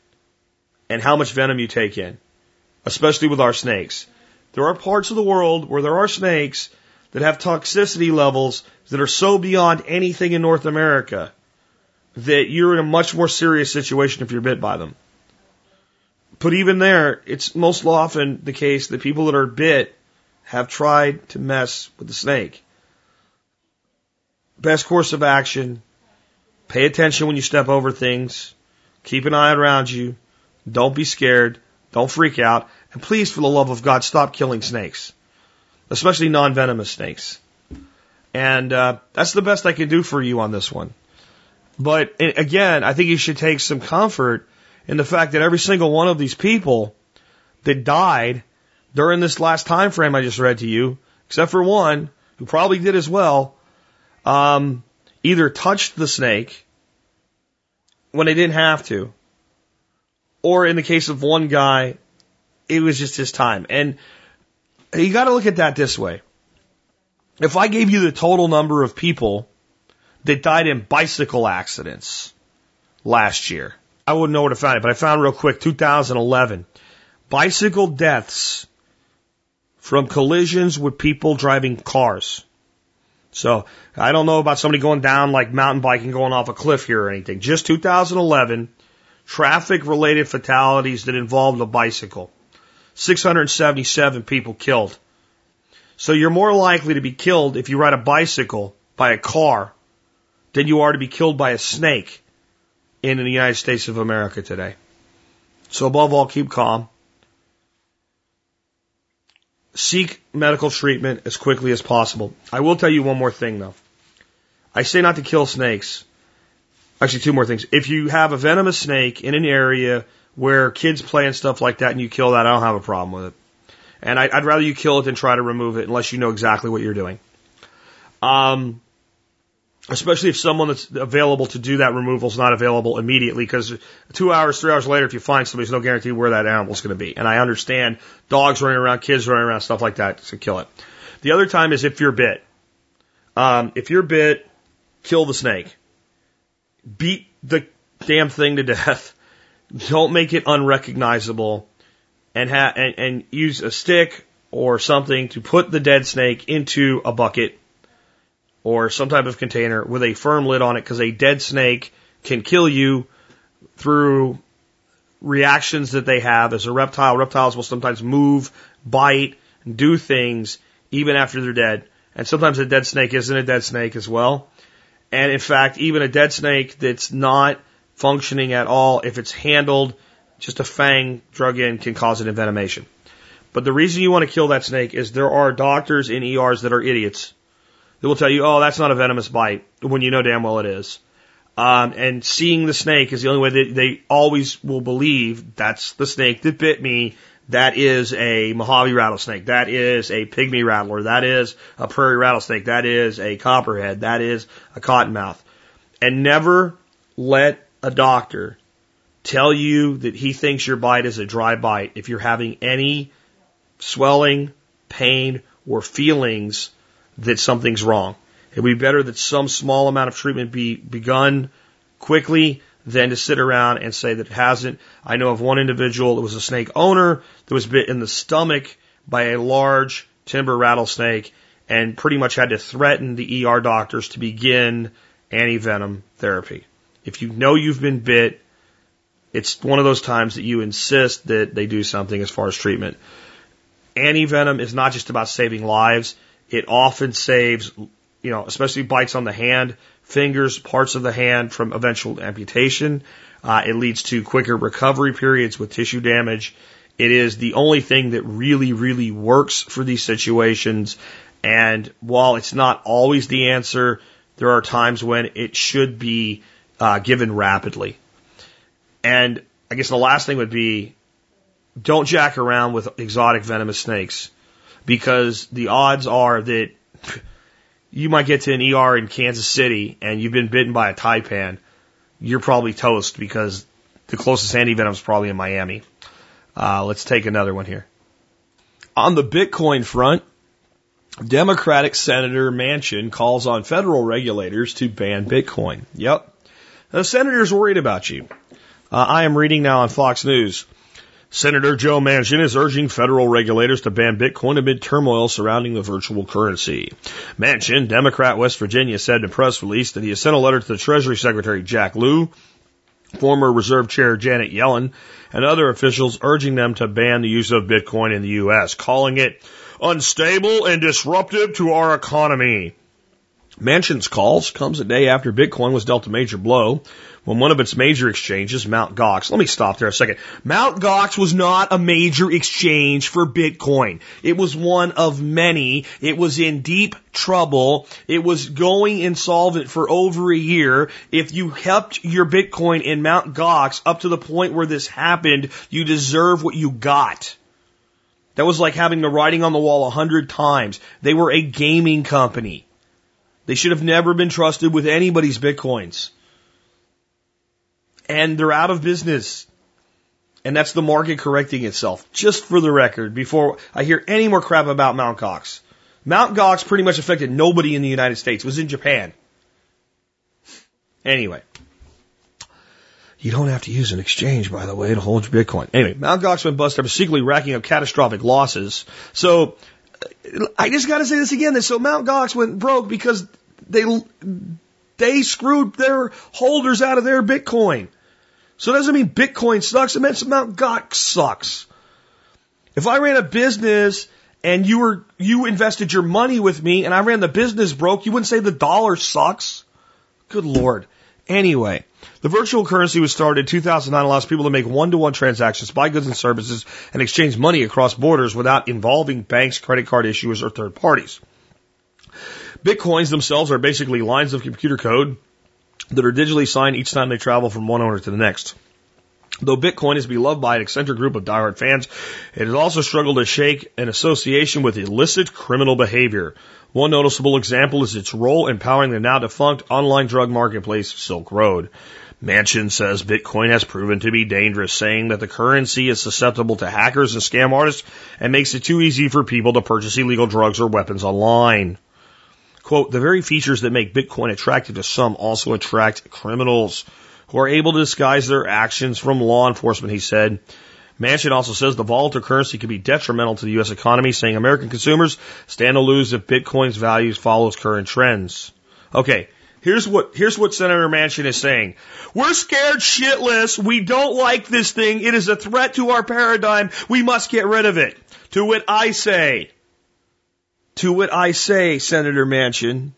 and how much venom you take in, especially with our snakes. There are parts of the world where there are snakes that have toxicity levels that are so beyond anything in North America that you're in a much more serious situation if you're bit by them. But even there, it's most often the case that people that are bit have tried to mess with the snake. Best course of action, pay attention when you step over things, keep an eye around you, don't be scared, don't freak out, and please, for the love of God, stop killing snakes, especially non-venomous snakes. And uh, that's the best I can do for you on this one. But again, I think you should take some comfort in the fact that every single one of these people that died during this last time frame I just read to you, except for one who probably did as well, um, either touched the snake when they didn't have to, or in the case of one guy, it was just his time. And you got to look at that this way. If I gave you the total number of people that died in bicycle accidents last year, I wouldn't know where to find it, but I found real quick 2011 bicycle deaths from collisions with people driving cars. So I don't know about somebody going down like mountain biking going off a cliff here or anything. Just 2011 traffic related fatalities that involved a bicycle. 677 people killed. So you're more likely to be killed if you ride a bicycle by a car than you are to be killed by a snake in the United States of America today. So above all, keep calm. Seek medical treatment as quickly as possible. I will tell you one more thing though. I say not to kill snakes. Actually, two more things. If you have a venomous snake in an area where kids play and stuff like that and you kill that, I don't have a problem with it. And I, would rather you kill it than try to remove it unless you know exactly what you're doing. Um, especially if someone that's available to do that removal is not available immediately because two hours, three hours later, if you find somebody, there's no guarantee where that animal is going to be. And I understand dogs running around, kids running around, stuff like that to kill it. The other time is if you're bit. Um, if you're bit, kill the snake. Beat the damn thing to death. Don't make it unrecognizable and, ha- and, and use a stick or something to put the dead snake into a bucket or some type of container with a firm lid on it because a dead snake can kill you through reactions that they have as a reptile. Reptiles will sometimes move, bite, do things even after they're dead. And sometimes a dead snake isn't a dead snake as well. And in fact, even a dead snake that's not functioning at all, if it's handled, just a fang drug in can cause an envenomation. But the reason you want to kill that snake is there are doctors in ERs that are idiots they will tell you, oh, that's not a venomous bite when you know damn well it is. Um, and seeing the snake is the only way they always will believe that's the snake that bit me. That is a Mojave rattlesnake. That is a pygmy rattler. That is a prairie rattlesnake. That is a copperhead. That is a cottonmouth. And never let a doctor tell you that he thinks your bite is a dry bite if you're having any swelling, pain, or feelings that something's wrong. It would be better that some small amount of treatment be begun quickly than to sit around and say that it hasn't. I know of one individual that was a snake owner that was bit in the stomach by a large timber rattlesnake and pretty much had to threaten the ER doctors to begin antivenom therapy. If you know you've been bit, it's one of those times that you insist that they do something as far as treatment. Antivenom is not just about saving lives. It often saves, you know, especially bites on the hand, fingers, parts of the hand from eventual amputation. Uh, it leads to quicker recovery periods with tissue damage. It is the only thing that really, really works for these situations. And while it's not always the answer, there are times when it should be uh, given rapidly. And I guess the last thing would be don't jack around with exotic venomous snakes because the odds are that *laughs* you might get to an ER in Kansas City and you've been bitten by a taipan. You're probably toast because the closest antivenom is probably in Miami. Uh, let's take another one here. On the Bitcoin front, Democratic Senator Manchin calls on federal regulators to ban Bitcoin. Yep. The senator's worried about you. Uh, I am reading now on Fox News Senator Joe Manchin is urging federal regulators to ban Bitcoin amid turmoil surrounding the virtual currency. Manchin, Democrat West Virginia, said in a press release that he has sent a letter to the Treasury Secretary Jack Lew, former Reserve Chair Janet Yellen, and other officials urging them to ban the use of Bitcoin in the U.S., calling it unstable and disruptive to our economy. Manchin's calls comes a day after Bitcoin was dealt a major blow when one of its major exchanges, Mt. Gox, let me stop there a second. Mt. Gox was not a major exchange for Bitcoin. It was one of many. It was in deep trouble. It was going insolvent for over a year. If you kept your Bitcoin in Mt. Gox up to the point where this happened, you deserve what you got. That was like having the writing on the wall a hundred times. They were a gaming company. They should have never been trusted with anybody's bitcoins. And they're out of business. And that's the market correcting itself. Just for the record, before I hear any more crap about Mt. Gox. Mt. Gox pretty much affected nobody in the United States. It was in Japan. Anyway. You don't have to use an exchange, by the way, to hold your Bitcoin. Anyway, Mt. Gox went bust after secretly racking up catastrophic losses. So, I just gotta say this again. So Mt. Gox went broke because they, they screwed their holders out of their Bitcoin. So it doesn't mean Bitcoin sucks. It means Mt. Gox sucks. If I ran a business and you were, you invested your money with me and I ran the business broke, you wouldn't say the dollar sucks. Good Lord. Anyway, the virtual currency was started in 2009 allows people to make one-to-one transactions, buy goods and services, and exchange money across borders without involving banks, credit card issuers, or third parties. Bitcoins themselves are basically lines of computer code that are digitally signed each time they travel from one owner to the next. Though Bitcoin is beloved by an eccentric group of diehard fans, it has also struggled to shake an association with illicit criminal behavior. One noticeable example is its role in powering the now defunct online drug marketplace Silk Road. Manchin says Bitcoin has proven to be dangerous, saying that the currency is susceptible to hackers and scam artists and makes it too easy for people to purchase illegal drugs or weapons online. Quote, the very features that make Bitcoin attractive to some also attract criminals who are able to disguise their actions from law enforcement, he said. Manchin also says the volatile currency could be detrimental to the U.S. economy, saying American consumers stand to lose if Bitcoin's values follows current trends. Okay, Here's what, here's what Senator Manchin is saying. We're scared shitless. We don't like this thing. It is a threat to our paradigm. We must get rid of it. To what I say. To what I say, Senator Manchin.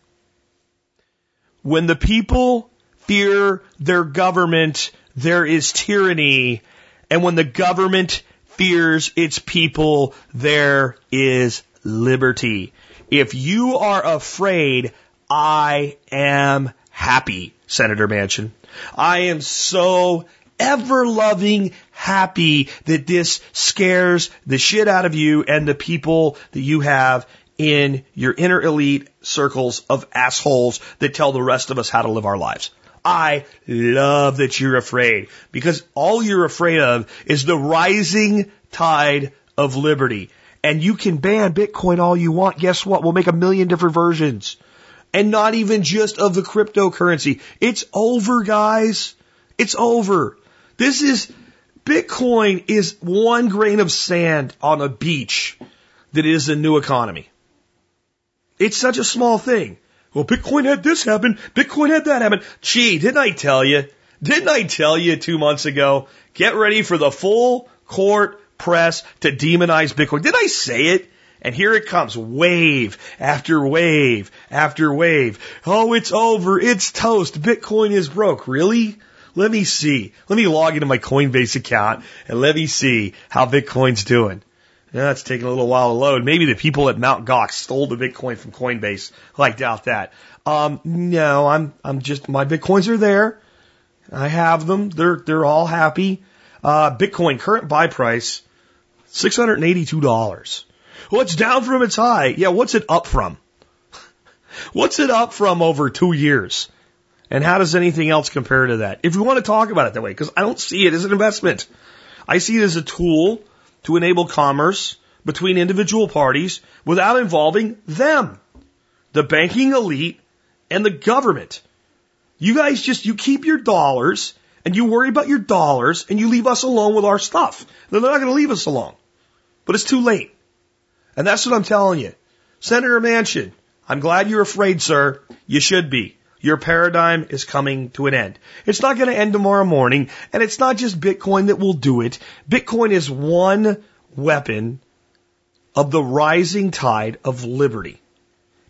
When the people fear their government, there is tyranny. And when the government fears its people, there is liberty. If you are afraid, I am happy, Senator Manchin. I am so ever loving happy that this scares the shit out of you and the people that you have in your inner elite circles of assholes that tell the rest of us how to live our lives. I love that you're afraid because all you're afraid of is the rising tide of liberty. And you can ban Bitcoin all you want. Guess what? We'll make a million different versions and not even just of the cryptocurrency. It's over, guys. It's over. This is, Bitcoin is one grain of sand on a beach that is a new economy. It's such a small thing. Well, Bitcoin had this happen. Bitcoin had that happen. Gee, didn't I tell you? Didn't I tell you two months ago? Get ready for the full court press to demonize Bitcoin. Did I say it? And here it comes, wave after wave after wave. Oh, it's over. It's toast. Bitcoin is broke. Really? Let me see. Let me log into my Coinbase account and let me see how Bitcoin's doing. Yeah, it's taking a little while to load. Maybe the people at Mt. Gox stole the Bitcoin from Coinbase. I doubt that. Um, no, I'm, I'm just, my Bitcoins are there. I have them. They're, they're all happy. Uh, Bitcoin current buy price, $682. Well, it's down from its high. Yeah, what's it up from? *laughs* what's it up from over two years? And how does anything else compare to that? If we want to talk about it that way, because I don't see it as an investment. I see it as a tool to enable commerce between individual parties without involving them, the banking elite and the government. You guys just, you keep your dollars and you worry about your dollars and you leave us alone with our stuff. They're not going to leave us alone. But it's too late. And that's what I'm telling you. Senator Manchin, I'm glad you're afraid, sir. You should be. Your paradigm is coming to an end. It's not going to end tomorrow morning, and it's not just Bitcoin that will do it. Bitcoin is one weapon of the rising tide of liberty.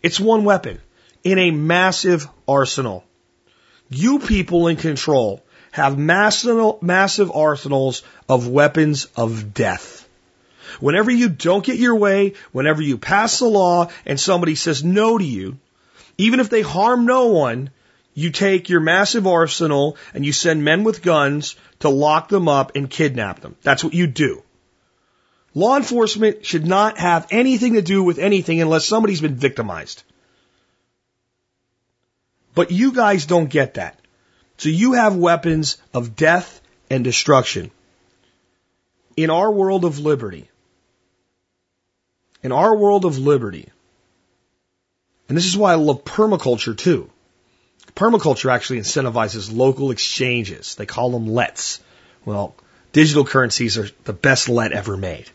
It's one weapon in a massive arsenal. You people in control have massive, arsenals of weapons of death. Whenever you don't get your way, whenever you pass a law and somebody says no to you, even if they harm no one, you take your massive arsenal and you send men with guns to lock them up and kidnap them. That's what you do. Law enforcement should not have anything to do with anything unless somebody's been victimized. But you guys don't get that. So you have weapons of death and destruction. In our world of liberty, in our world of liberty, and this is why I love permaculture too. Permaculture actually incentivizes local exchanges. They call them LETS. Well, digital currencies are the best LET ever made.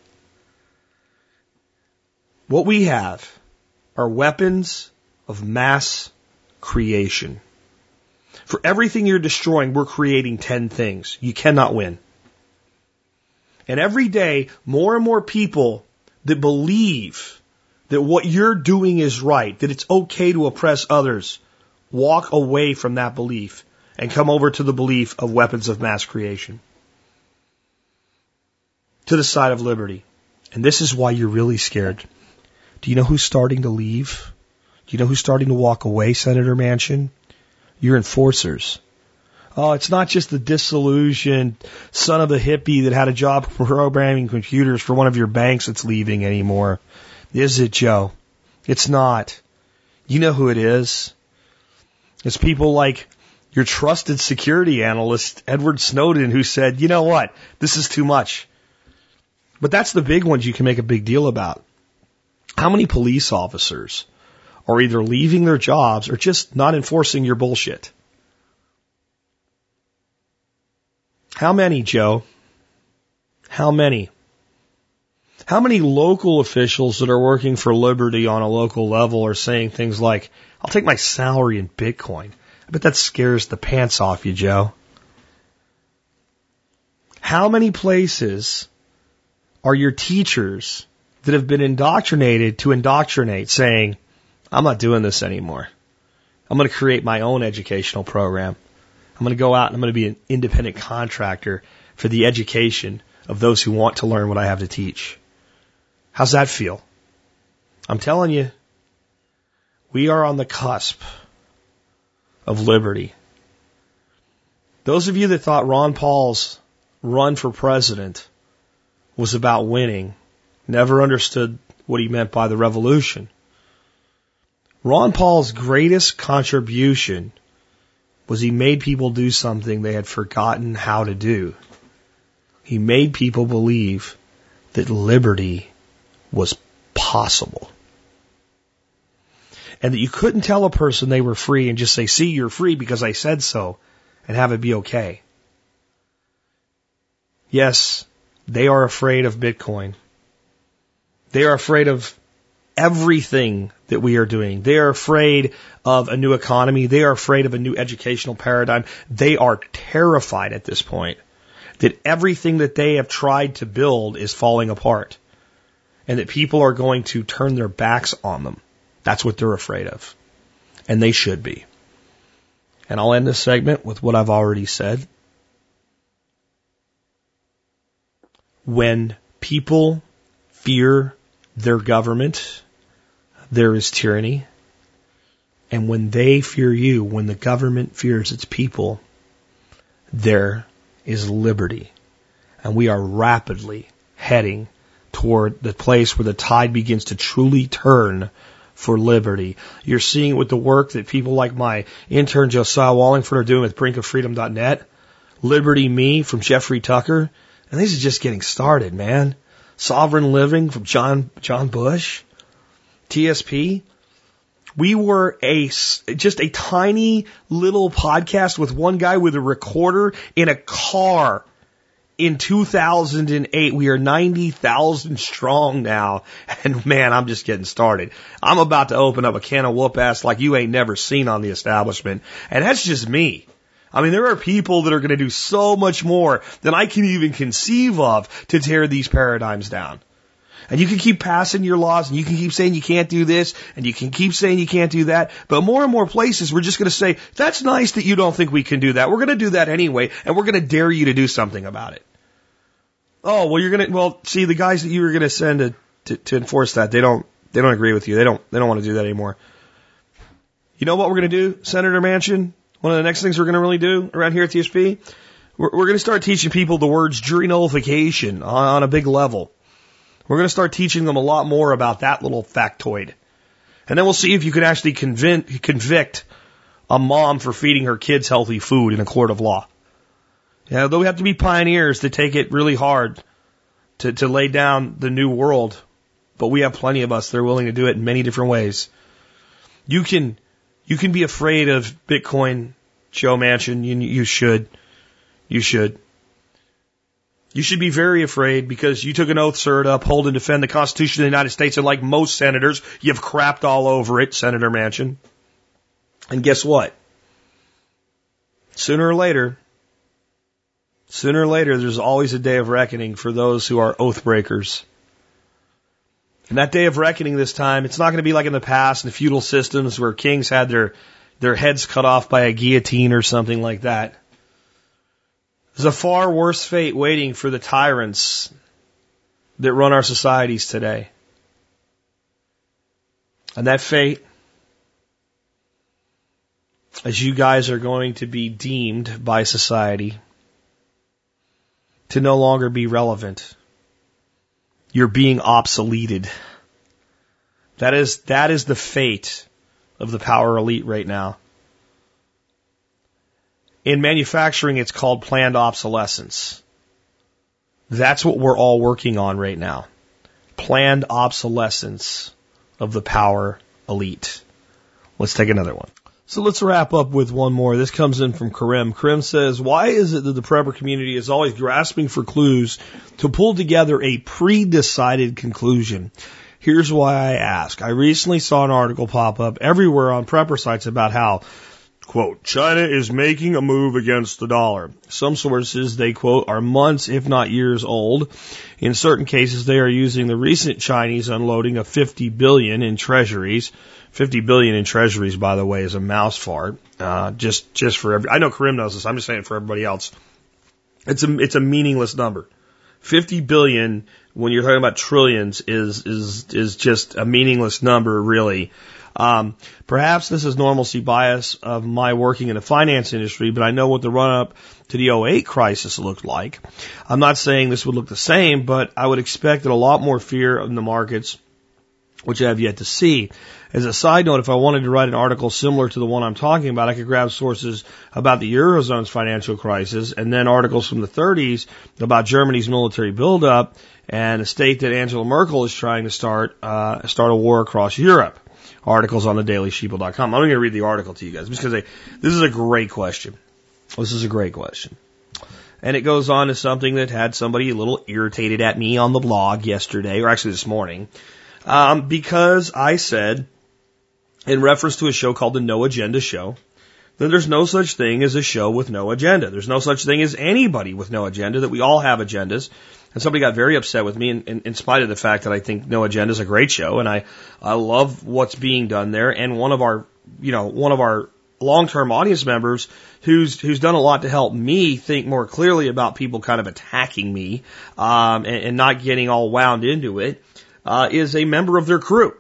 What we have are weapons of mass creation. For everything you're destroying, we're creating 10 things. You cannot win. And every day, more and more people that believe that what you're doing is right, that it's okay to oppress others, walk away from that belief and come over to the belief of weapons of mass creation. To the side of liberty. And this is why you're really scared. Do you know who's starting to leave? Do you know who's starting to walk away, Senator Manchin? Your enforcers. Oh, it's not just the disillusioned son of a hippie that had a job *laughs* programming computers for one of your banks that's leaving anymore. Is it, Joe? It's not. You know who it is. It's people like your trusted security analyst, Edward Snowden, who said, you know what? This is too much. But that's the big ones you can make a big deal about. How many police officers are either leaving their jobs or just not enforcing your bullshit? How many, Joe? How many? How many local officials that are working for Liberty on a local level are saying things like, I'll take my salary in Bitcoin? I bet that scares the pants off you, Joe. How many places are your teachers that have been indoctrinated to indoctrinate saying, I'm not doing this anymore. I'm going to create my own educational program. I'm going to go out and I'm going to be an independent contractor for the education of those who want to learn what I have to teach. How's that feel? I'm telling you, we are on the cusp of liberty. Those of you that thought Ron Paul's run for president was about winning never understood what he meant by the revolution. Ron Paul's greatest contribution was he made people do something they had forgotten how to do. He made people believe that liberty was possible. And that you couldn't tell a person they were free and just say, see, you're free because I said so and have it be okay. Yes, they are afraid of Bitcoin. They are afraid of everything that we are doing. They are afraid of a new economy. They are afraid of a new educational paradigm. They are terrified at this point that everything that they have tried to build is falling apart and that people are going to turn their backs on them. That's what they're afraid of. And they should be. And I'll end this segment with what I've already said. When people fear their government, there is tyranny. And when they fear you, when the government fears its people, there is liberty. And we are rapidly heading toward the place where the tide begins to truly turn for liberty. You're seeing it with the work that people like my intern Josiah Wallingford are doing with brinkoffreedom.net, Liberty Me from Jeffrey Tucker, and this is just getting started, man. Sovereign Living from John John Bush, TSP. We were a just a tiny little podcast with one guy with a recorder in a car. In 2008, we are 90,000 strong now. *laughs* And man, I'm just getting started. I'm about to open up a can of whoop ass like you ain't never seen on the establishment. And that's just me. I mean, there are people that are going to do so much more than I can even conceive of to tear these paradigms down. And you can keep passing your laws and you can keep saying you can't do this and you can keep saying you can't do that. But more and more places, we're just going to say, that's nice that you don't think we can do that. We're going to do that anyway. And we're going to dare you to do something about it. Oh, well, you're to, well, see, the guys that you were to send to, to, to enforce that, they don't, they don't agree with you. They don't, they don't want to do that anymore. You know what we're to do, Senator Manchin? One of the next things we're to really do around here at TSP, we're, we're to start teaching people the words jury nullification on, on a big level. We're to start teaching them a lot more about that little factoid. And then we'll see if you can actually convict, convict a mom for feeding her kids healthy food in a court of law. Yeah, though we have to be pioneers to take it really hard to, to lay down the new world, but we have plenty of us that are willing to do it in many different ways. You can you can be afraid of Bitcoin, Joe Manchin. You, you should. You should. You should be very afraid because you took an oath, sir, to uphold and defend the Constitution of the United States. And like most senators, you've crapped all over it, Senator Manchin. And guess what? Sooner or later, sooner or later, there's always a day of reckoning for those who are oath breakers. And that day of reckoning this time, it's not going to be like in the past in the feudal systems where kings had their, their heads cut off by a guillotine or something like that. There's a far worse fate waiting for the tyrants that run our societies today. And that fate, as you guys are going to be deemed by society to no longer be relevant you're being obsoleted. That is, that is the fate of the power elite right now. In manufacturing, it's called planned obsolescence. That's what we're all working on right now. Planned obsolescence of the power elite. Let's take another one. So let's wrap up with one more. This comes in from Karim. Karim says, why is it that the prepper community is always grasping for clues to pull together a pre-decided conclusion? Here's why I ask. I recently saw an article pop up everywhere on prepper sites about how Quote, China is making a move against the dollar. Some sources, they quote, are months, if not years old. In certain cases, they are using the recent Chinese unloading of 50 billion in treasuries. 50 billion in treasuries, by the way, is a mouse fart. Uh, just, just for every, I know Karim knows this. I'm just saying for everybody else. It's a, it's a meaningless number. 50 billion, when you're talking about trillions, is, is, is just a meaningless number, really. Um, perhaps this is normalcy bias of my working in the finance industry, but I know what the run up to the 08 crisis looked like. I'm not saying this would look the same, but I would expect that a lot more fear in the markets, which I have yet to see. As a side note, if I wanted to write an article similar to the one I'm talking about, I could grab sources about the Eurozone's financial crisis and then articles from the 30s about Germany's military buildup and a state that Angela Merkel is trying to start, uh, start a war across Europe articles on the dailysheeple.com. I'm going to read the article to you guys because they, this is a great question. This is a great question. And it goes on to something that had somebody a little irritated at me on the blog yesterday, or actually this morning, um, because I said, in reference to a show called the No Agenda Show, then there's no such thing as a show with no agenda. There's no such thing as anybody with no agenda, that we all have agendas. And somebody got very upset with me in, in, in spite of the fact that I think No Agenda is a great show and I, I love what's being done there. And one of our, you know, one of our long-term audience members who's, who's done a lot to help me think more clearly about people kind of attacking me, um, and, and not getting all wound into it, uh, is a member of their crew.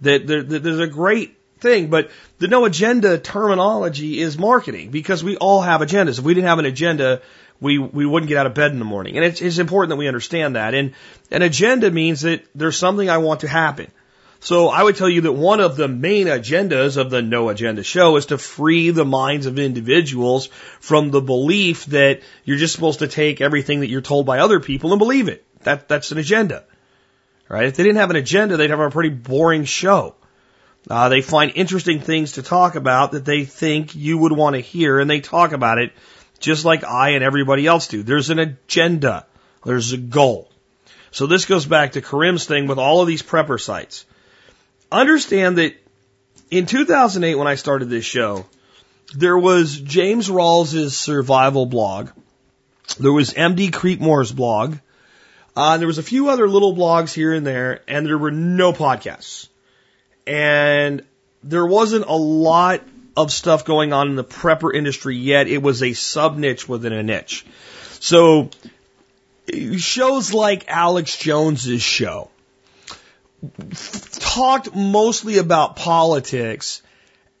That, there's a great thing, but the no agenda terminology is marketing because we all have agendas. If we didn't have an agenda, we, we wouldn't get out of bed in the morning. And it's, it's important that we understand that. And an agenda means that there's something I want to happen. So I would tell you that one of the main agendas of the No Agenda show is to free the minds of individuals from the belief that you're just supposed to take everything that you're told by other people and believe it. That, that's an agenda. Right? If they didn't have an agenda, they'd have a pretty boring show. Uh, they find interesting things to talk about that they think you would want to hear, and they talk about it just like I and everybody else do. There's an agenda. There's a goal. So this goes back to Karim's thing with all of these prepper sites. Understand that in 2008, when I started this show, there was James Rawles's survival blog. There was MD Creekmore's blog. Uh, there was a few other little blogs here and there, and there were no podcasts. And there wasn't a lot of stuff going on in the prepper industry yet. It was a sub niche within a niche. So shows like Alex Jones's show talked mostly about politics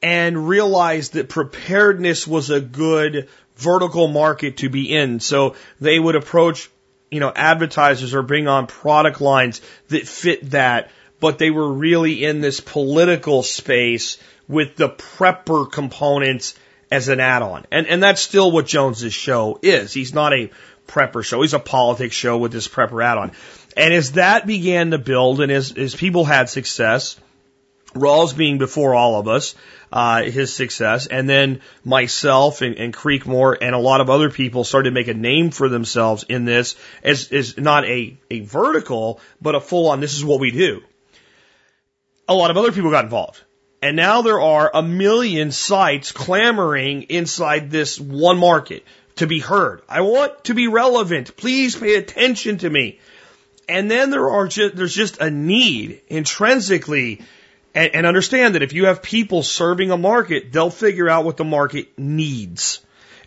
and realized that preparedness was a good vertical market to be in. So they would approach, you know, advertisers or bring on product lines that fit that, but they were really in this political space with the prepper components as an add-on. And, and that's still what Jones's show is. He's not a prepper show. He's a politics show with this prepper add-on. And as that began to build and as, as people had success, Rawles being before all of us, uh, his success, and then myself and, and Creekmore and a lot of other people started to make a name for themselves in this as, as not a, a vertical, but a full on, this is what we do. A lot of other people got involved. And now there are a million sites clamoring inside this one market to be heard. I want to be relevant. Please pay attention to me. And then there are just, there's just a need intrinsically and, and understand that if you have people serving a market, they'll figure out what the market needs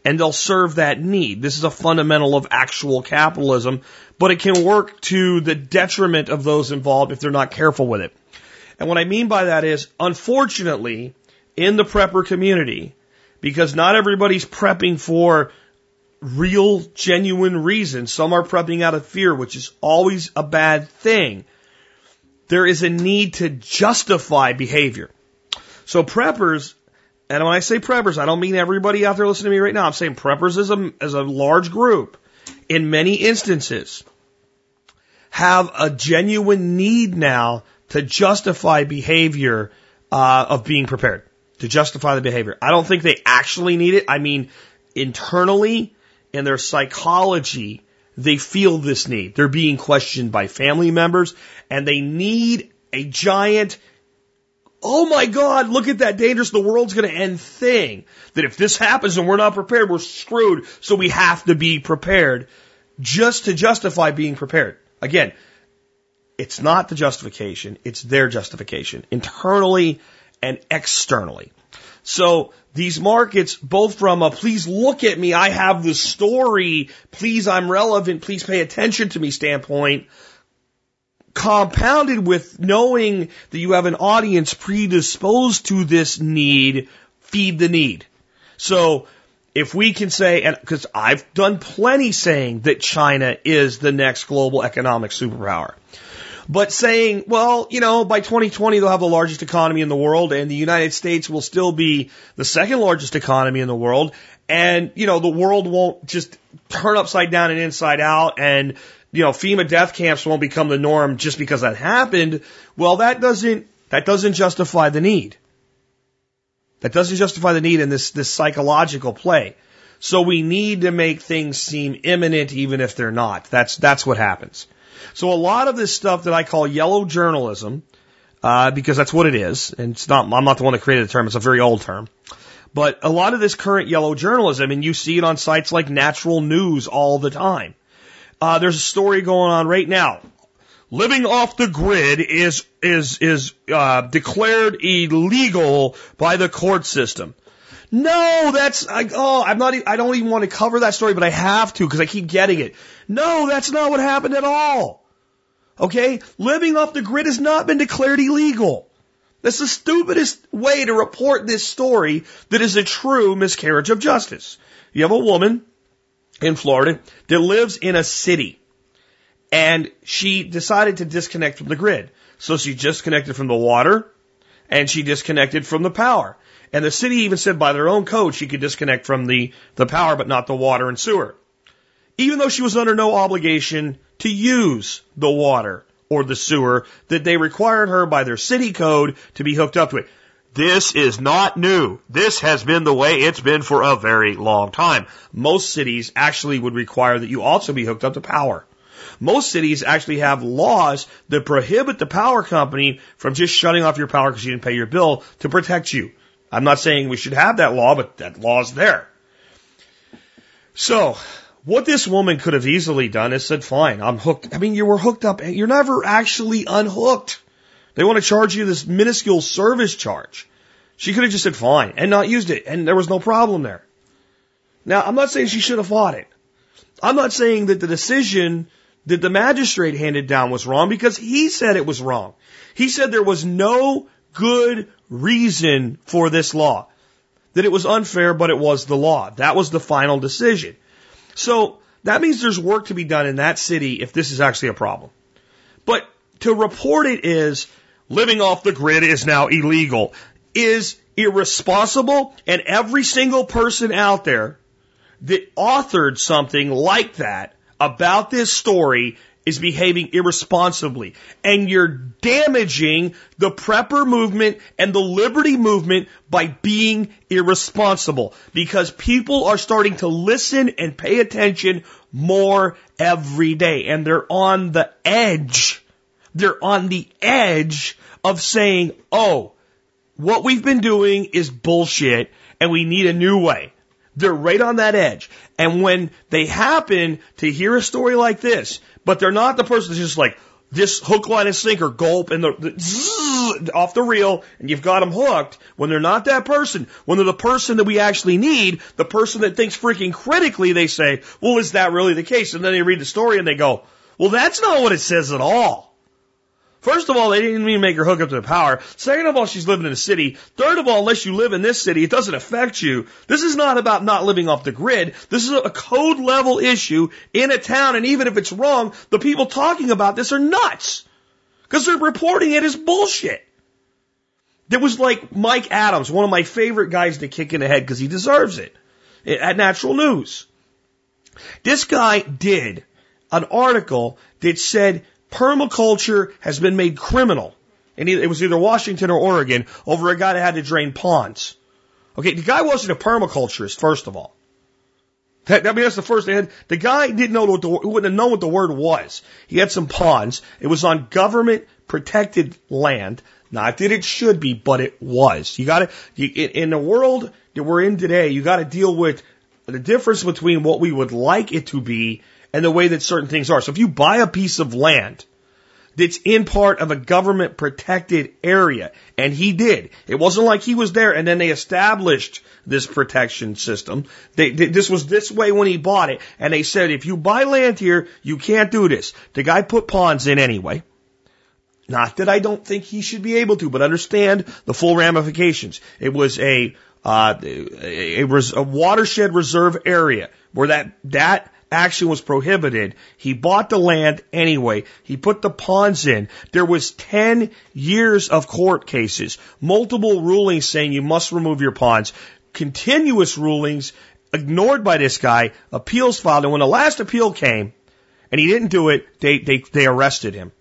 and they'll serve that need. This is a fundamental of actual capitalism, but it can work to the detriment of those involved if they're not careful with it. And what I mean by that is, unfortunately, in the prepper community, because not everybody's prepping for real, genuine reasons, some are prepping out of fear, which is always a bad thing there is a need to justify behavior. So preppers, and when I say preppers, I don't mean everybody out there listening to me right now. I'm saying preppers as a, as a large group, in many instances, have a genuine need now to justify behavior uh, of being prepared, to justify the behavior. I don't think they actually need it. I mean, internally, in their psychology, they feel this need. They're being questioned by family members and they need a giant, oh my God, look at that dangerous, the world's going to end thing. That if this happens and we're not prepared, we're screwed. So we have to be prepared just to justify being prepared. Again, it's not the justification, it's their justification, internally and externally. So these markets, both from a please look at me, I have the story, please I'm relevant, please pay attention to me standpoint, compounded with knowing that you have an audience predisposed to this need, feed the need. So if we can say, and because I've done plenty saying that China is the next global economic superpower. But saying, well, you know, by 2020 they'll have the largest economy in the world and the United States will still be the second largest economy in the world. And, you know, the world won't just turn upside down and inside out and, you know, FEMA death camps won't become the norm just because that happened. Well, that doesn't, that doesn't justify the need. That doesn't justify the need in this, this psychological play. So we need to make things seem imminent even if they're not. That's, that's what happens. So a lot of this stuff that I call yellow journalism, uh, because that's what it is, and it's not, I'm not the one that created the term, it's a very old term. But a lot of this current yellow journalism, and you see it on sites like Natural News all the time. Uh, there's a story going on right now. Living off the grid is is is uh, declared illegal by the court system. No, that's I, oh, I'm not. I don't even want to cover that story, but I have to because I keep getting it. No, that's not what happened at all. Okay, living off the grid has not been declared illegal. That's the stupidest way to report this story that is a true miscarriage of justice. You have a woman in Florida that lives in a city and she decided to disconnect from the grid. So she disconnected from the water and she disconnected from the power. And the city even said by their own code she could disconnect from the, the power but not the water and sewer. Even though she was under no obligation to use the water or the sewer that they required her by their city code to be hooked up to it. This is not new. This has been the way it's been for a very long time. Most cities actually would require that you also be hooked up to power. Most cities actually have laws that prohibit the power company from just shutting off your power because you didn't pay your bill to protect you. I'm not saying we should have that law, but that law's there. So, what this woman could have easily done is said, fine, I'm hooked. I mean, you were hooked up. And you're never actually unhooked. They want to charge you this minuscule service charge. She could have just said fine and not used it, and there was no problem there. Now, I'm not saying she should have fought it. I'm not saying that the decision that the magistrate handed down was wrong because he said it was wrong. He said there was no good reason for this law. That it was unfair, but it was the law. That was the final decision. So that means there's work to be done in that city if this is actually a problem. But to report it is living off the grid is now illegal, is irresponsible, and every single person out there that authored something like that about this story is behaving irresponsibly. And you're damaging the prepper movement and the liberty movement by being irresponsible. Because people are starting to listen and pay attention more every day. And they're on the edge. They're on the edge of saying, oh, what we've been doing is bullshit and we need a new way. They're right on that edge. And when they happen to hear a story like this, but they're not the person that's just like, this hook, line, and sinker, gulp, and the, the zzz, off the reel, and you've got them hooked. When they're not that person, when they're the person that we actually need, the person that thinks freaking critically, they say, well, is that really the case? And then they read the story and they go, well, that's not what it says at all. First of all, they didn't even make her hook up to the power. Second of all, she's living in a city. Third of all, unless you live in this city, it doesn't affect you. This is not about not living off the grid. This is a code level issue in a town, and even if it's wrong, the people talking about this are nuts. Because they're reporting it as bullshit. There was like Mike Adams, one of my favorite guys to kick in the head because he deserves it, at Natural News. This guy did an article that said permaculture has been made criminal. And it was either Washington or Oregon over a guy that had to drain ponds. Okay, the guy wasn't a permaculturist, first of all. That, I mean, that's the first thing. The guy didn't know what the, wouldn't have known what the word was. He had some ponds. It was on government protected land. Not that it should be, but it was. You gotta, in the world that we're in today, you gotta deal with the difference between what we would like it to be and the way that certain things are. So if you buy a piece of land that's in part of a government protected area, and he did, it wasn't like he was there and then they established this protection system. They, they, this was this way when he bought it, and they said if you buy land here, you can't do this. The guy put ponds in anyway. Not that I don't think he should be able to, but understand the full ramifications. It was a uh, a, watershed reserve area where that that action was prohibited. He bought the land anyway. He put the ponds in. There was 10 years of court cases, multiple rulings saying you must remove your ponds, continuous rulings ignored by this guy, appeals filed, and when the last appeal came and he didn't do it, they, they, they arrested him.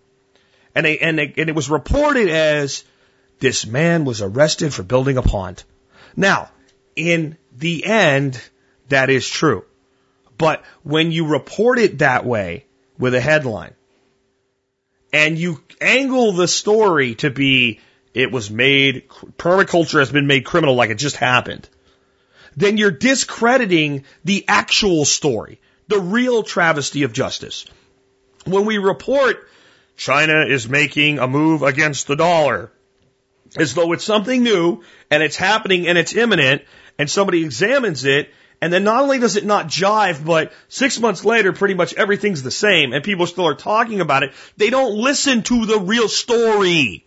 And they, and they, and it was reported as this man was arrested for building a pond. Now, in the end, that is true. But when you report it that way with a headline and you angle the story to be it was made, permaculture has been made criminal like it just happened, then you're discrediting the actual story, the real travesty of justice. When we report China is making a move against the dollar, as though it's something new and it's happening and it's imminent and somebody examines it and then not only does it not jive, but six months later, pretty much everything's the same and people still are talking about it. They don't listen to the real story.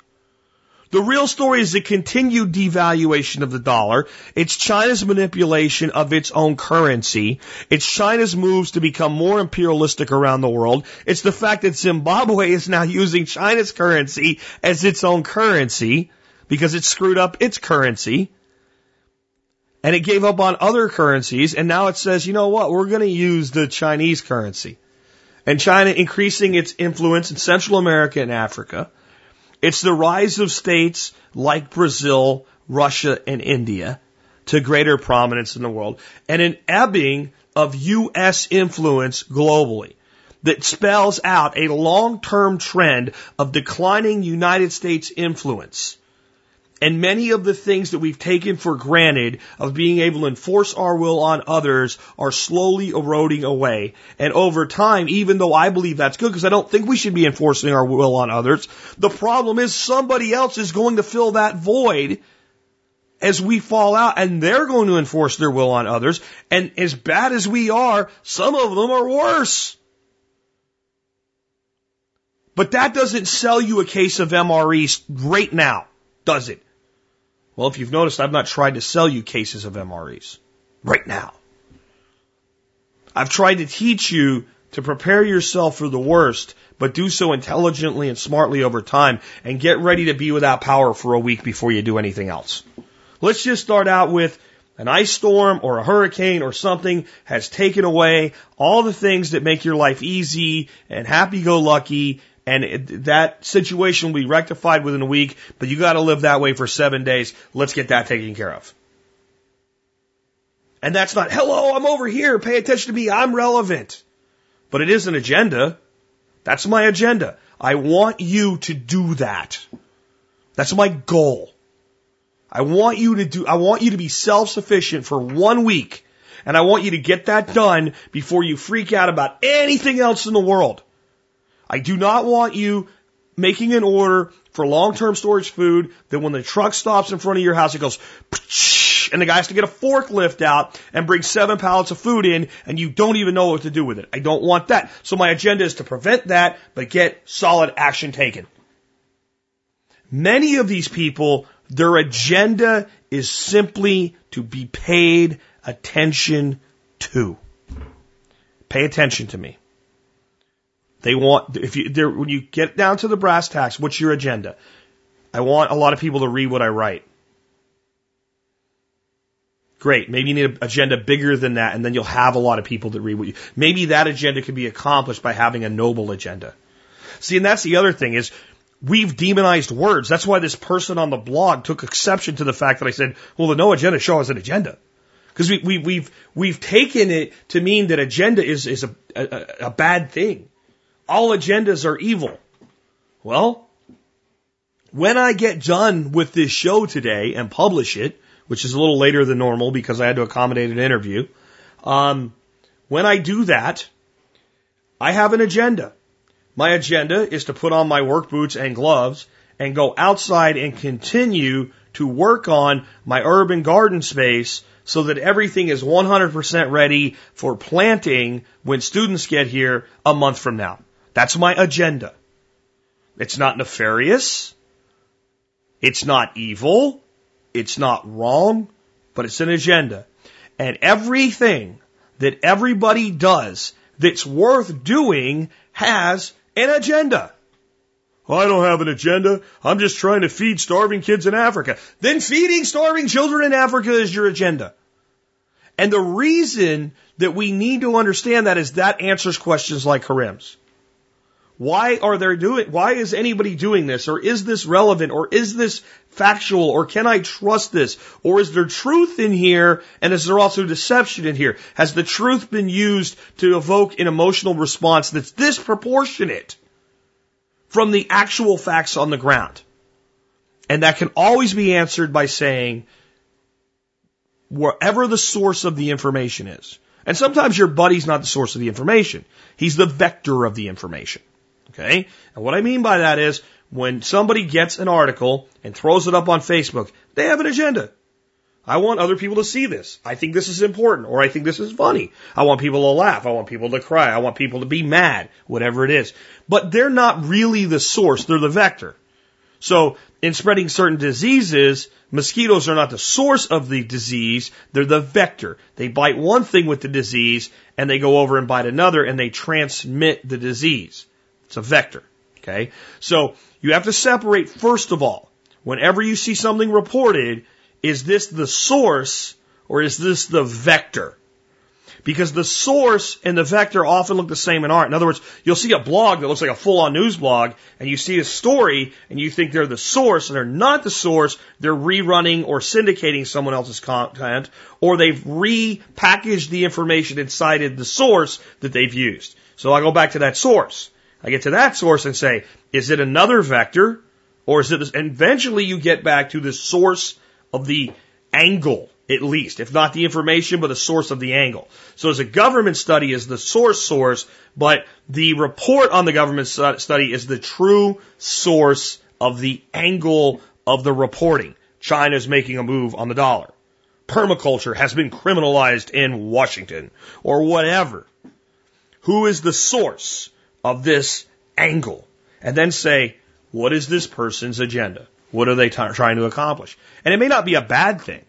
The real story is the continued devaluation of the dollar. It's China's manipulation of its own currency. It's China's moves to become more imperialistic around the world. It's the fact that Zimbabwe is now using China's currency as its own currency because it screwed up its currency and it gave up on other currencies, and now it says, you know what, we're going to use the Chinese currency. and China increasing its influence in Central America and Africa. It's the rise of states like Brazil, Russia, and India to greater prominence in the world, and an ebbing of U.S. influence globally that spells out a long-term trend of declining United States influence. And many of the things that we've taken for granted of being able to enforce our will on others are slowly eroding away. And over time, even though I believe that's good, because I don't think we should be enforcing our will on others, the problem is somebody else is going to fill that void as we fall out and they're going to enforce their will on others. And as bad as we are, some of them are worse. But that doesn't sell you a case of MREs right now, does it? Well, if you've noticed, I've not tried to sell you cases of MREs right now. I've tried to teach you to prepare yourself for the worst, but do so intelligently and smartly over time and get ready to be without power for a week before you do anything else. Let's just start out with an ice storm or a hurricane or something has taken away all the things that make your life easy and happy go lucky and it, that situation will be rectified within a week, but you got to live that way for seven days. Let's get that taken care of. And that's not, hello, I'm over here. Pay attention to me. I'm relevant. But it is an agenda. That's my agenda. I want you to do that. That's my goal. I want you to do, I want you to be self-sufficient for one week. And I want you to get that done before you freak out about anything else in the world. I do not want you making an order for long-term storage food that when the truck stops in front of your house, it goes, *laughs* and the guy has to get a forklift out and bring seven pallets of food in and you don't even know what to do with it. I don't want that. So my agenda is to prevent that, but get solid action taken. Many of these people, their agenda is simply to be paid attention to. Pay attention to me. They want, if you, when you get down to the brass tacks, what's your agenda? I want a lot of people to read what I write. Great. Maybe you need an agenda bigger than that, and then you'll have a lot of people that read what you. Maybe that agenda can be accomplished by having a noble agenda. See, and that's the other thing is we've demonized words. That's why this person on the blog took exception to the fact that I said, "Well, the no agenda show has an agenda," because we, we, we've we've taken it to mean that agenda is is a, a, a bad thing all agendas are evil. Well, when I get done with this show today and publish it, which is a little later than normal because I had to accommodate an interview, um, when I do that, I have an agenda. My agenda is to put on my work boots and gloves and go outside and continue to work on my urban garden space so that everything is 100% ready for planting when students get here a month from now. That's my agenda. It's not nefarious. It's not evil. It's not wrong, but it's an agenda. And everything that everybody does that's worth doing has an agenda. I don't have an agenda. I'm just trying to feed starving kids in Africa. Then feeding starving children in Africa is your agenda. And the reason that we need to understand that is that answers questions like Karim's. Why are they doing, why is anybody doing this? Or is this relevant? Or is this factual? Or can I trust this? Or is there truth in here? And is there also deception in here? Has the truth been used to evoke an emotional response that's disproportionate from the actual facts on the ground? And that can always be answered by saying, wherever the source of the information is. And sometimes your buddy's not the source of the information. He's the vector of the information. Okay? And what I mean by that is when somebody gets an article and throws it up on Facebook, they have an agenda. I want other people to see this. I think this is important or I think this is funny. I want people to laugh. I want people to cry. I want people to be mad, whatever it is. But they're not really the source. They're the vector. So in spreading certain diseases, mosquitoes are not the source of the disease. They're the vector. They bite one thing with the disease and they go over and bite another and they transmit the disease. It's a vector. Okay. So you have to separate first of all, whenever you see something reported, is this the source or is this the vector? Because the source and the vector often look the same in art. In other words, you'll see a blog that looks like a full on news blog, and you see a story, and you think they're the source, and they're not the source. They're rerunning or syndicating someone else's content, or they've repackaged the information inside of the source that they've used. So I go back to that source. I get to that source and say, is it another vector, or is it this? And eventually you get back to the source of the angle at least, if not the information, but the source of the angle. So as a government study is the source source, but the report on the government study is the true source of the angle of the reporting. China is making a move on the dollar. Permaculture has been criminalized in Washington or whatever. Who is the source of this angle? And then say, what is this person's agenda? What are they t- trying to accomplish? And it may not be a bad thing.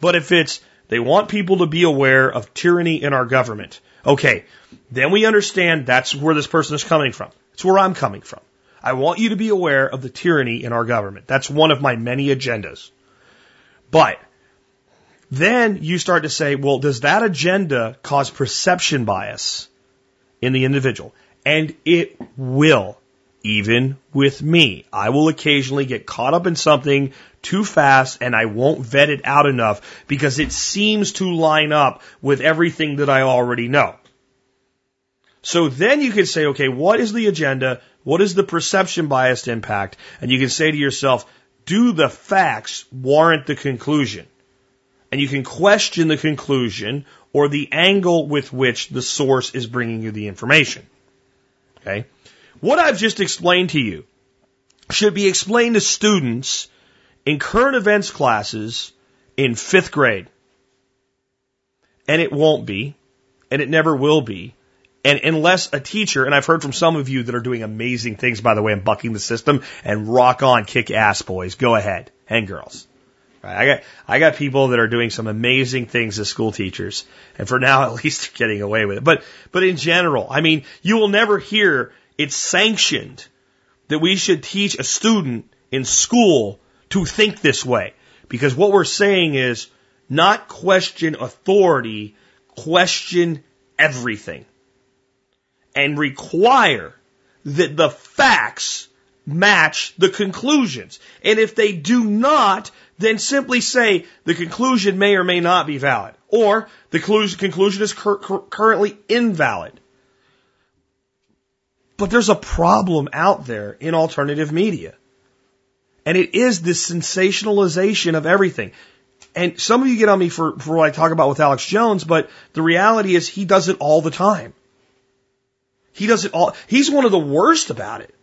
But if it's they want people to be aware of tyranny in our government, okay, then we understand that's where this person is coming from. It's where I'm coming from. I want you to be aware of the tyranny in our government. That's one of my many agendas. But then you start to say, well, does that agenda cause perception bias in the individual? And it will, even with me. I will occasionally get caught up in something too fast and I won't vet it out enough because it seems to line up with everything that I already know. So then you can say, okay, what is the agenda? What is the perception biased impact? And you can say to yourself, do the facts warrant the conclusion? And you can question the conclusion or the angle with which the source is bringing you the information. Okay. What I've just explained to you should be explained to students in current events classes in fifth grade. And it won't be, and it never will be. And unless a teacher, and I've heard from some of you that are doing amazing things, by the way, in bucking the system, and rock on, kick ass, boys. Go ahead. And girls. I got, I got people that are doing some amazing things as school teachers. And for now, *laughs* at least they're getting away with it. But, but in general, I mean, you will never hear it's sanctioned that we should teach a student in school to think this way. Because what we're saying is not question authority, question everything. And require that the facts match the conclusions. And if they do not, then simply say the conclusion may or may not be valid. Or the conclusion is cur currently invalid. But there's a problem out there in alternative media. And it is this sensationalization of everything. And some of you get on me for, for what I talk about with Alex Jones, but the reality is he does it all the time. He does it all. He's one of the worst about it.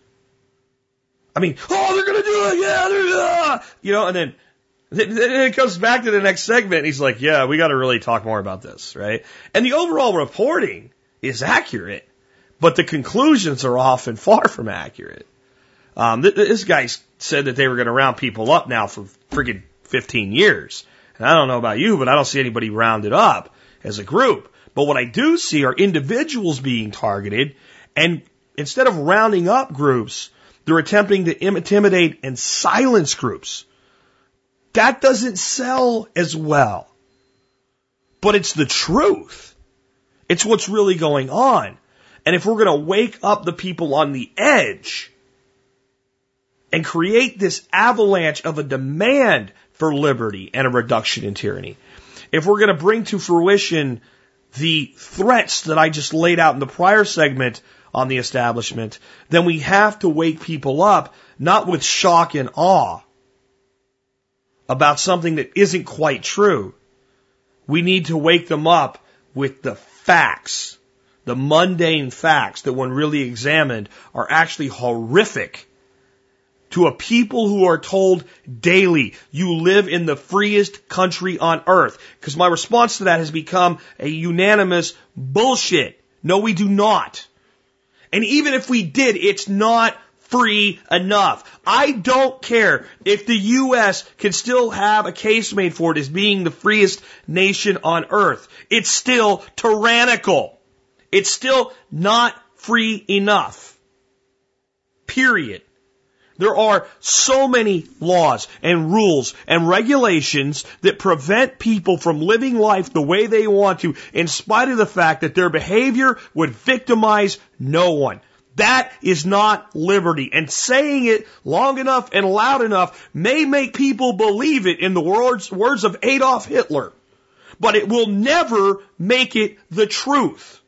I mean, oh, they're going to do it. Yeah, they're, uh, you know, and then, then it comes back to the next segment. And he's like, yeah, we got to really talk more about this, right? And the overall reporting is accurate, but the conclusions are often far from accurate. Um, th- this guy said that they were going to round people up now for friggin' 15 years. And I don't know about you, but I don't see anybody rounded up as a group. But what I do see are individuals being targeted, and instead of rounding up groups, they're attempting to intimidate and silence groups. That doesn't sell as well. But it's the truth. It's what's really going on. And if we're going to wake up the people on the edge, and create this avalanche of a demand for liberty and a reduction in tyranny. If we're going to bring to fruition the threats that I just laid out in the prior segment on the establishment, then we have to wake people up, not with shock and awe about something that isn't quite true. We need to wake them up with the facts, the mundane facts that when really examined are actually horrific to a people who are told daily, you live in the freest country on earth. Because my response to that has become a unanimous bullshit. No, we do not. And even if we did, it's not free enough. I don't care if the U.S. can still have a case made for it as being the freest nation on earth. It's still tyrannical. It's still not free enough. Period. There are so many laws and rules and regulations that prevent people from living life the way they want to, in spite of the fact that their behavior would victimize no one. That is not liberty. And saying it long enough and loud enough may make people believe it in the words, words of Adolf Hitler. But it will never make it the truth.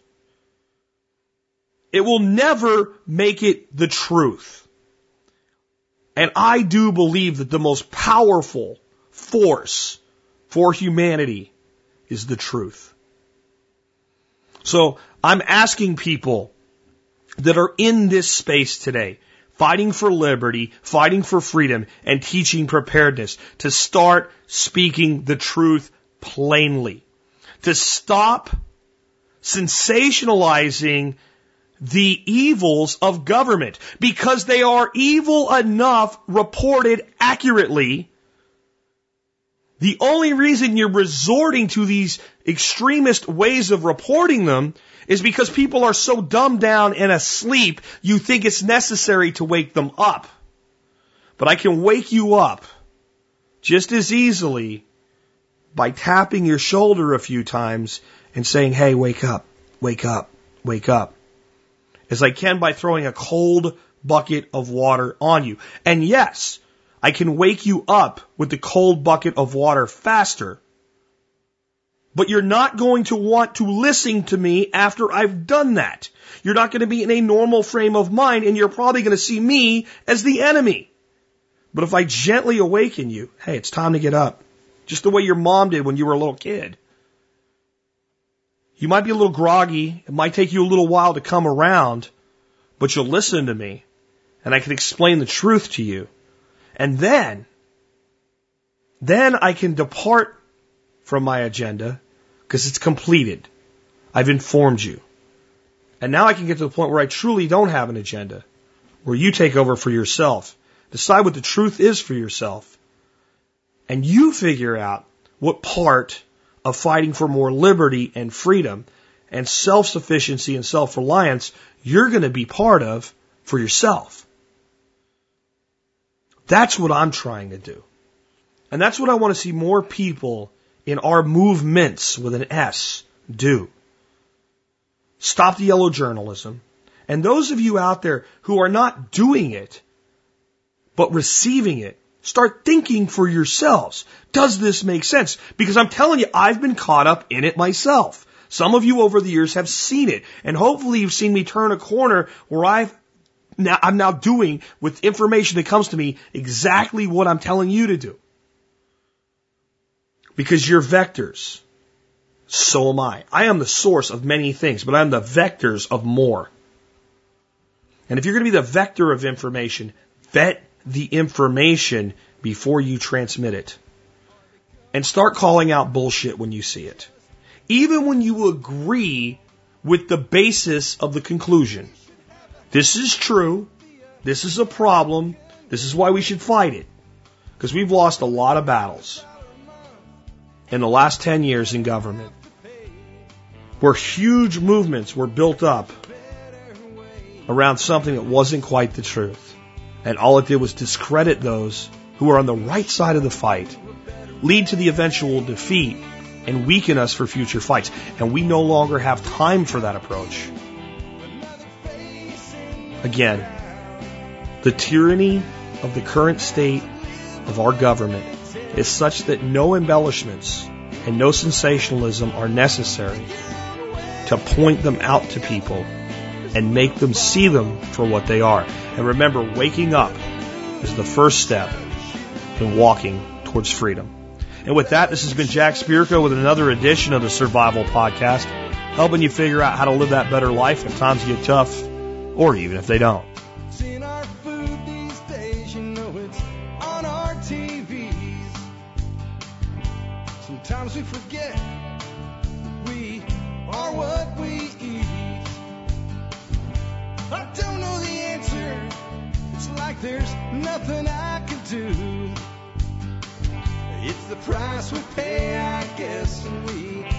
It will never make it the truth. And I do believe that the most powerful force for humanity is the truth. So I'm asking people that are in this space today, fighting for liberty, fighting for freedom, and teaching preparedness to start speaking the truth plainly. To stop sensationalizing the evils of government because they are evil enough reported accurately. The only reason you're resorting to these extremist ways of reporting them is because people are so dumbed down and asleep, you think it's necessary to wake them up. But I can wake you up just as easily by tapping your shoulder a few times and saying, hey, wake up, wake up, wake up as I can by throwing a cold bucket of water on you. And yes, I can wake you up with the cold bucket of water faster. But you're not going to want to listen to me after I've done that. You're not going to be in a normal frame of mind and you're probably going to see me as the enemy. But if I gently awaken you, hey, it's time to get up. Just the way your mom did when you were a little kid. You might be a little groggy. It might take you a little while to come around, but you'll listen to me and I can explain the truth to you. And then, then I can depart from my agenda because it's completed. I've informed you. And now I can get to the point where I truly don't have an agenda, where you take over for yourself, decide what the truth is for yourself, and you figure out what part of fighting for more liberty and freedom and self-sufficiency and self-reliance you're going to be part of for yourself. That's what I'm trying to do. And that's what I want to see more people in our movements with an S do. Stop the yellow journalism. And those of you out there who are not doing it, but receiving it, Start thinking for yourselves. Does this make sense? Because I'm telling you, I've been caught up in it myself. Some of you over the years have seen it, and hopefully you've seen me turn a corner where I've now, I'm now doing with information that comes to me exactly what I'm telling you to do. Because you're vectors. So am I. I am the source of many things, but I'm the vectors of more. And if you're going to be the vector of information, vet the information before you transmit it. And start calling out bullshit when you see it. Even when you agree with the basis of the conclusion. This is true. This is a problem. This is why we should fight it. Because we've lost a lot of battles in the last 10 years in government where huge movements were built up around something that wasn't quite the truth. And all it did was discredit those who are on the right side of the fight, lead to the eventual defeat, and weaken us for future fights. And we no longer have time for that approach. Again, the tyranny of the current state of our government is such that no embellishments and no sensationalism are necessary to point them out to people and make them see them for what they are. And remember, waking up is the first step in walking towards freedom. And with that, this has been Jack Spirko with another edition of the Survival Podcast, helping you figure out how to live that better life if times get tough, or even if they don't. Sometimes we forget we are what we I don't know the answer. It's like there's nothing I can do. It's the price we pay, I guess, and we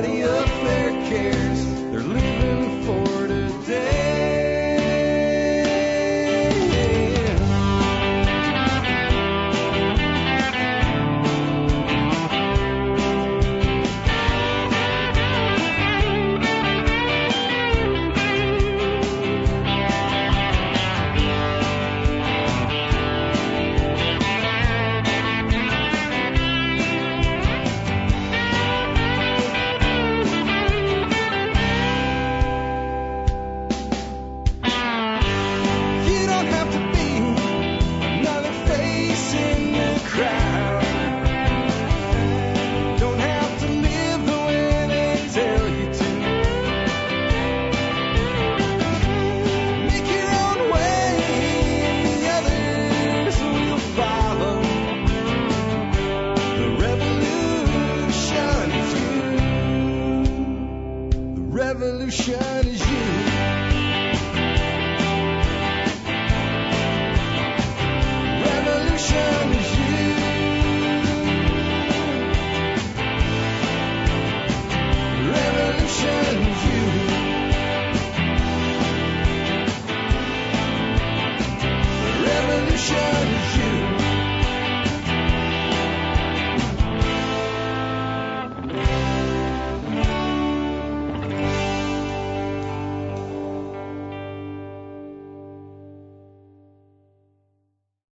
Nobody up there cares.